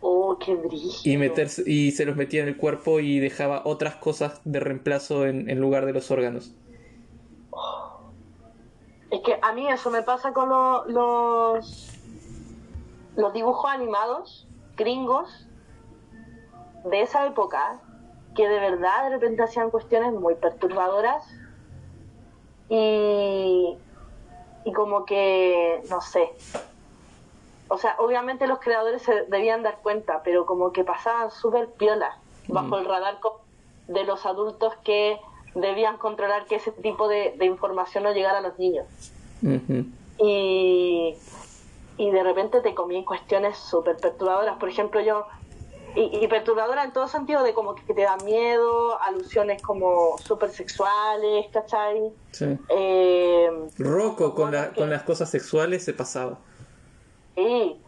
Oh, qué brillo. y meterse y se los metía en el cuerpo y dejaba otras cosas de reemplazo en, en lugar de los órganos. Es que a mí eso me pasa con lo- los los dibujos animados gringos de esa época que de verdad de repente hacían cuestiones muy perturbadoras y y como que no sé. O sea obviamente los creadores se debían dar cuenta pero como que pasaban súper piola bajo Mm. el radar de los adultos que debían controlar que ese tipo de, de información no llegara a los niños. Y, y de repente te comí cuestiones súper perturbadoras. Por ejemplo, yo, y, y perturbadoras en todo sentido, de como que te da miedo, alusiones como súper sexuales, ¿cachai? Sí. Eh, Rocco con, la- que- con las cosas sexuales se pasaba. sí.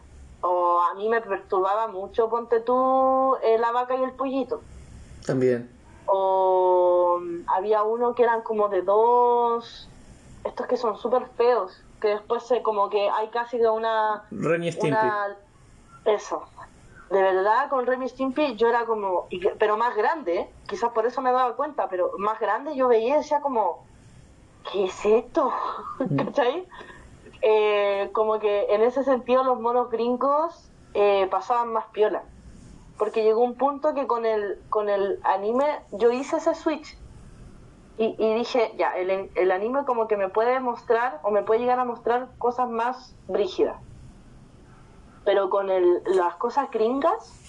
O a mí me perturbaba mucho, ponte tú, eh, la vaca y el pollito. También. O mm, había uno que eran como de dos, estos que son súper feos, que después se como que hay casi de una Ren y Stimpy. una eso de verdad con Remy Stimpy yo era como pero más grande ¿eh? quizás por eso me daba cuenta pero más grande yo veía y decía como ¿qué es esto? ¿cachai? Eh, como que en ese sentido los monos gringos eh, pasaban más piola porque llegó un punto que con el con el anime yo hice ese switch y, dije ya el, el anime como que me puede mostrar o me puede llegar a mostrar cosas más brígidas pero con el, las cosas gringas,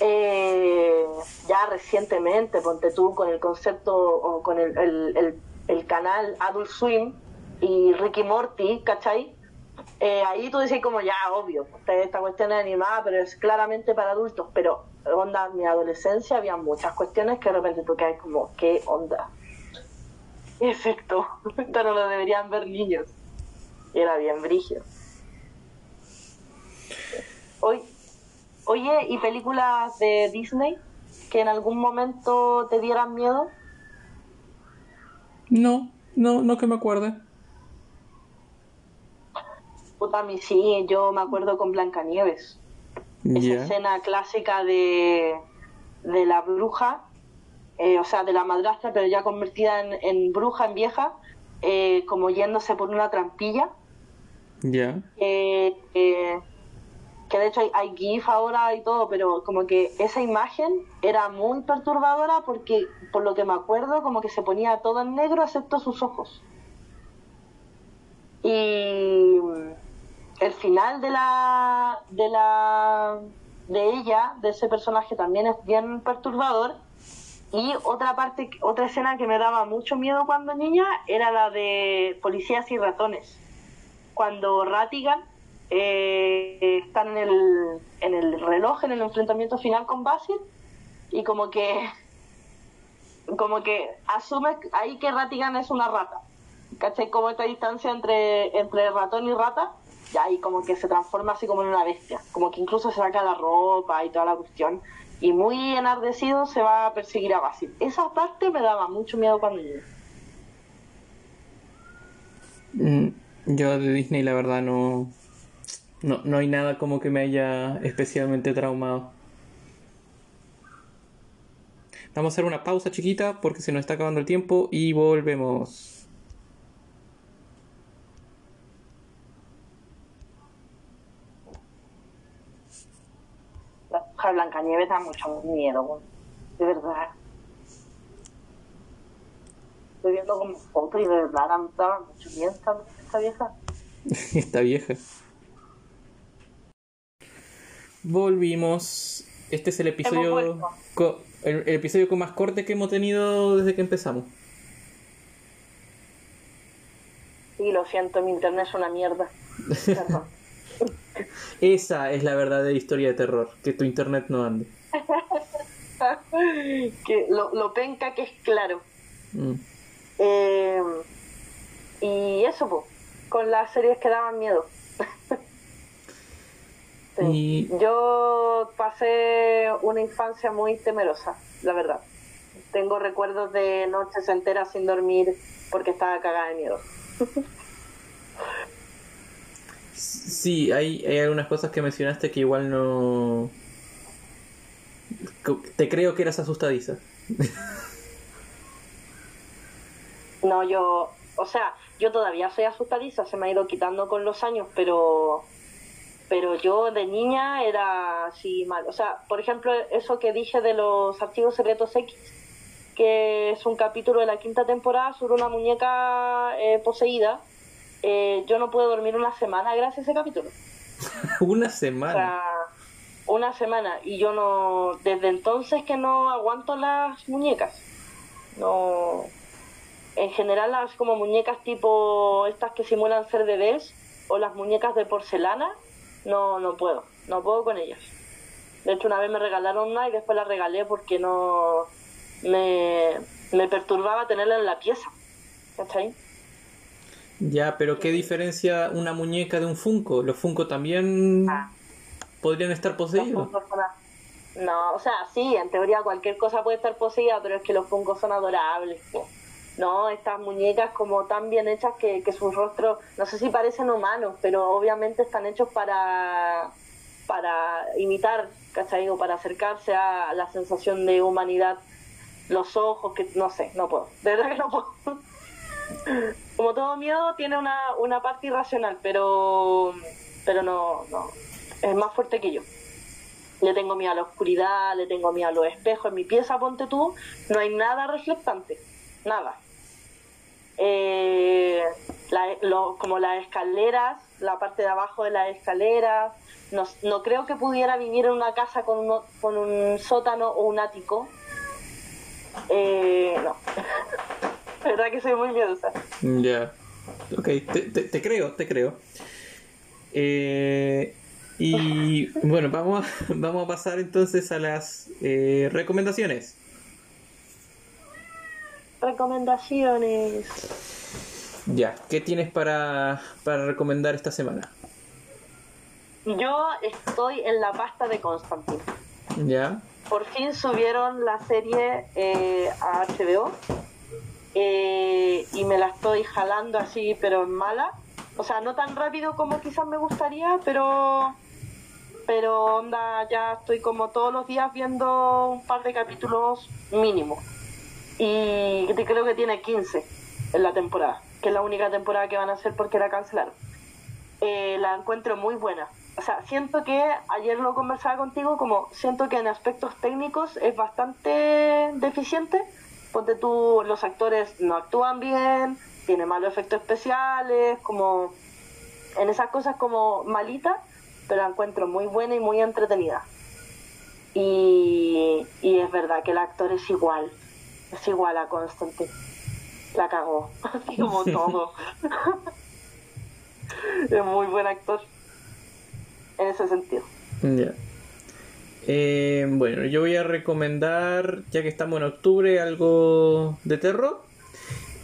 eh, ya recientemente, ponte tú con el concepto o con el, el, el- el canal Adult Swim y Ricky Morty, ¿cachai? Eh, ahí tú dices como ya, obvio, esta, cuestión es animada, pero es claramente para adultos, pero onda, en mi adolescencia había muchas cuestiones que de repente tú caes como, ¿qué onda? Efecto, esto no lo deberían ver niños. Era bien brígido. Oye, oye, ¿y películas de Disney que en algún momento te dieran miedo? No, no, no que me acuerde. Puta, mí sí, yo me acuerdo con Blancanieves. Esa escena clásica de, de la bruja, eh, o sea, de la madrastra, pero ya convertida en, en bruja, en vieja, eh, como yéndose por una trampilla. Ya. eh, que de hecho hay, hay GIF ahora y todo, pero como que esa imagen era muy perturbadora porque, por lo que me acuerdo, como que se ponía todo en negro excepto sus ojos. Y el final de la de la de ella, de ese personaje también es bien perturbador. Y otra parte, otra escena que me daba mucho miedo cuando niña era la de policías y ratones cuando Ratigan eh, están en el, en el reloj, en el enfrentamiento final con Basil, y como que como que asume ahí que Ratigan es una rata. ¿Cachai? Como esta distancia entre, entre ratón y rata, y ahí como que se transforma así como en una bestia. Como que incluso se saca la ropa y toda la cuestión. Y muy enardecido se va a perseguir a Basil. Esa parte me daba mucho miedo cuando yo. Mm, Yo de Disney la verdad no, no, no hay nada como que me haya especialmente traumado. Vamos a hacer una pausa chiquita porque se nos está acabando el tiempo y volvemos. Bruja Blancanieves da mucho miedo, de verdad. Estoy viendo como foto y de verdad da- daba mucho miedo esta, esta vieja. Está vieja. Volvimos. Este es el episodio el, el episodio con más corte que hemos tenido desde que empezamos. Sí, lo siento, mi internet es una mierda. Perdón. Esa es la verdadera historia de terror, que tu internet no ande. que lo, lo penca que es claro. Mm. Eh, y eso, pues, con las series que daban miedo. Yo pasé una infancia muy temerosa, la verdad. Tengo recuerdos de noches enteras sin dormir porque estaba cagada de miedo. sí, hay, hay algunas cosas que mencionaste que igual no... Te creo que eras asustadiza. no, yo... O sea, yo todavía soy asustadiza, se me ha ido quitando con los años, pero pero yo de niña era así mal. O sea, por ejemplo, eso que dije de los archivos secretos X, que es un capítulo de la quinta temporada sobre una muñeca eh, poseída, eh, yo no puedo dormir una semana gracias a ese capítulo. una semana. O sea, una semana. Y yo no, desde entonces que no aguanto las muñecas. No. En general, las como muñecas tipo estas que simulan ser bebés o las muñecas de porcelana, no, no puedo, no puedo con ellas. De hecho, una vez me regalaron una y después la regalé porque no me, perturbaba tenerla en la pieza. ¿Cachai? Ya, pero ¿qué diferencia una muñeca de un Funko? ¿Los Funko también ah. podrían estar poseídos? No, o sea, sí, en teoría cualquier cosa puede estar poseída, pero es que los Funko son adorables. ¿no? Estas muñecas como tan bien hechas que, que sus rostros, no sé si parecen humanos, pero obviamente están hechos para, para imitar, ¿cachai? O para acercarse a la sensación de humanidad, los ojos, que no sé, no puedo, de verdad que no puedo. como todo miedo tiene una, una parte irracional, pero, pero no, no, es más fuerte que yo. Le tengo miedo a la oscuridad, le tengo miedo a los espejos. En mi pieza, ponte tú, no hay nada reflectante nada. Eh, como las escaleras, la parte de abajo de las escaleras. No, no creo que pudiera vivir en una casa con, con un sótano o un ático. Eh, no. verdad que soy muy miedosa. Ya. Ok, te, te, creo, te creo. Eh, y bueno, vamos a, vamos a pasar entonces a las recomendaciones recomendaciones. Ya, ¿qué tienes para, para recomendar esta semana? Yo estoy en la pasta de Constantine. Ya. Por fin subieron la serie eh, a HBO eh, y me la estoy jalando así, pero en mala. O sea, no tan rápido como quizás me gustaría, pero pero onda, ya estoy como todos los días viendo un par de capítulos mínimo y creo que tiene 15 en la temporada, que es la única temporada que van a hacer porque la cancelaron. Eh, la encuentro muy buena. O sea, siento que ayer lo conversaba contigo, como siento que en aspectos técnicos es bastante deficiente. Ponte tú, los actores no actúan bien, tiene malos efectos especiales, como en esas cosas como malita, pero la encuentro muy buena y muy entretenida. Y, y es verdad que el actor es igual, es igual a Constantine. La cagó, así como todo. es muy buen actor en ese sentido. Ya. Eh, bueno, yo voy a recomendar, ya que estamos en octubre, algo de terror.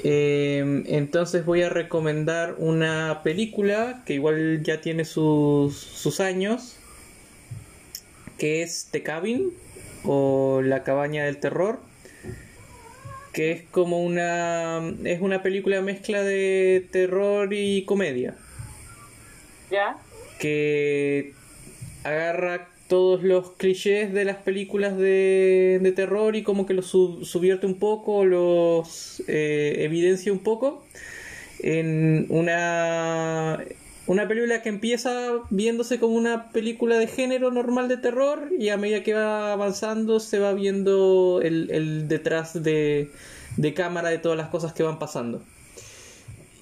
Eh, entonces voy a recomendar una película que igual ya tiene sus, sus años, que es The Cabin o La Cabaña del Terror que es como una es una película mezcla de terror y comedia. ¿Ya? Que agarra todos los clichés de las películas de, de terror y como que los subierte un poco, los eh, evidencia un poco en una una película que empieza viéndose como una película de género normal de terror y a medida que va avanzando se va viendo el, detrás de, cámara de todas las cosas que van pasando.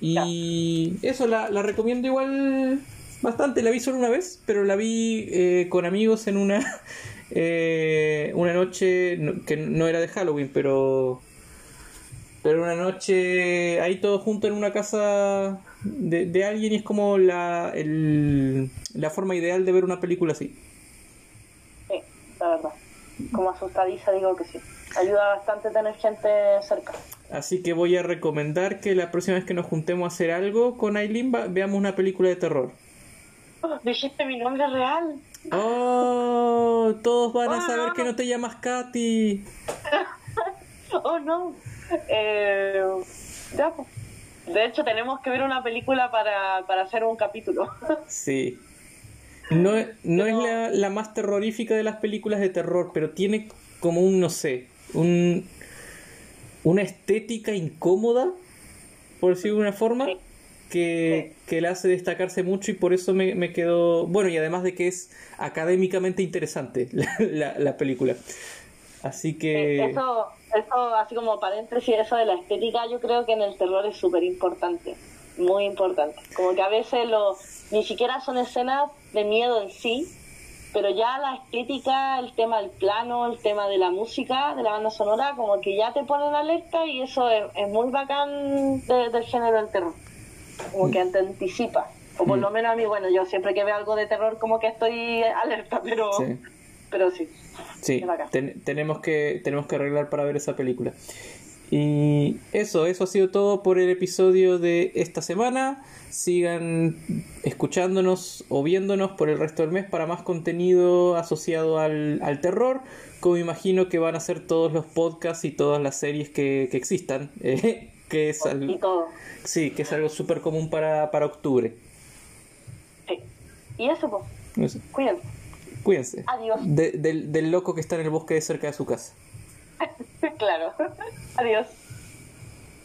Y eso la, recomiendo igual bastante. La vi solo una vez, pero la vi eh, con amigos en una, eh, una noche que no era de Halloween, pero Pero una noche ahí todos juntos en una casa de, de alguien y es como la, el- la forma ideal de ver una película así. Sí, la verdad. Como asustadiza digo que sí. Ayuda bastante tener gente cerca. Así que voy a recomendar que la próxima vez que nos juntemos a hacer algo con Aileen veamos una película de terror. Oh, dijiste mi nombre real. ¡Oh! Todos van a Oh, saber no. que no te llamas Katy. Oh no. Eh, ya, pues. De hecho, tenemos que ver una película para, para hacer un capítulo. Sí. No, es- no es la, la más terrorífica de las películas de terror, pero tiene como un, no sé, un, una estética incómoda, por decirlo de una forma, Sí. Que, que la hace destacarse mucho y por eso me, me quedó... Bueno, y además de que es académicamente interesante la, la- la película. Así que... Eh, Eso, eso, así como paréntesis, eso de la estética, yo creo que en el terror es súper importante. Muy importante. Como que a veces lo, ni siquiera son escenas de miedo en sí, pero ya la estética, el tema del plano, el tema de la música, de la banda sonora, como que ya te ponen alerta y eso es, es muy bacán de- del género del terror. Como que te anticipa. O por Mm. lo menos a mí, bueno, yo siempre que veo algo de terror como que estoy alerta, pero Sí. pero sí. Sí, ten- tenemos, que, tenemos que arreglar para ver esa película. Y eso, eso ha sido todo por el episodio de esta semana. Sigan escuchándonos o viéndonos por el resto del mes para más contenido asociado al, al terror, como imagino que van a ser todos los podcasts y todas las series que, que existan, eh, que es Y al- todo. sí, que es algo súper común para, para octubre. Sí. Y eso, pues, cuídense. Cuídense. Adiós. De- del, del loco que está en el bosque de cerca de su casa. claro. Adiós.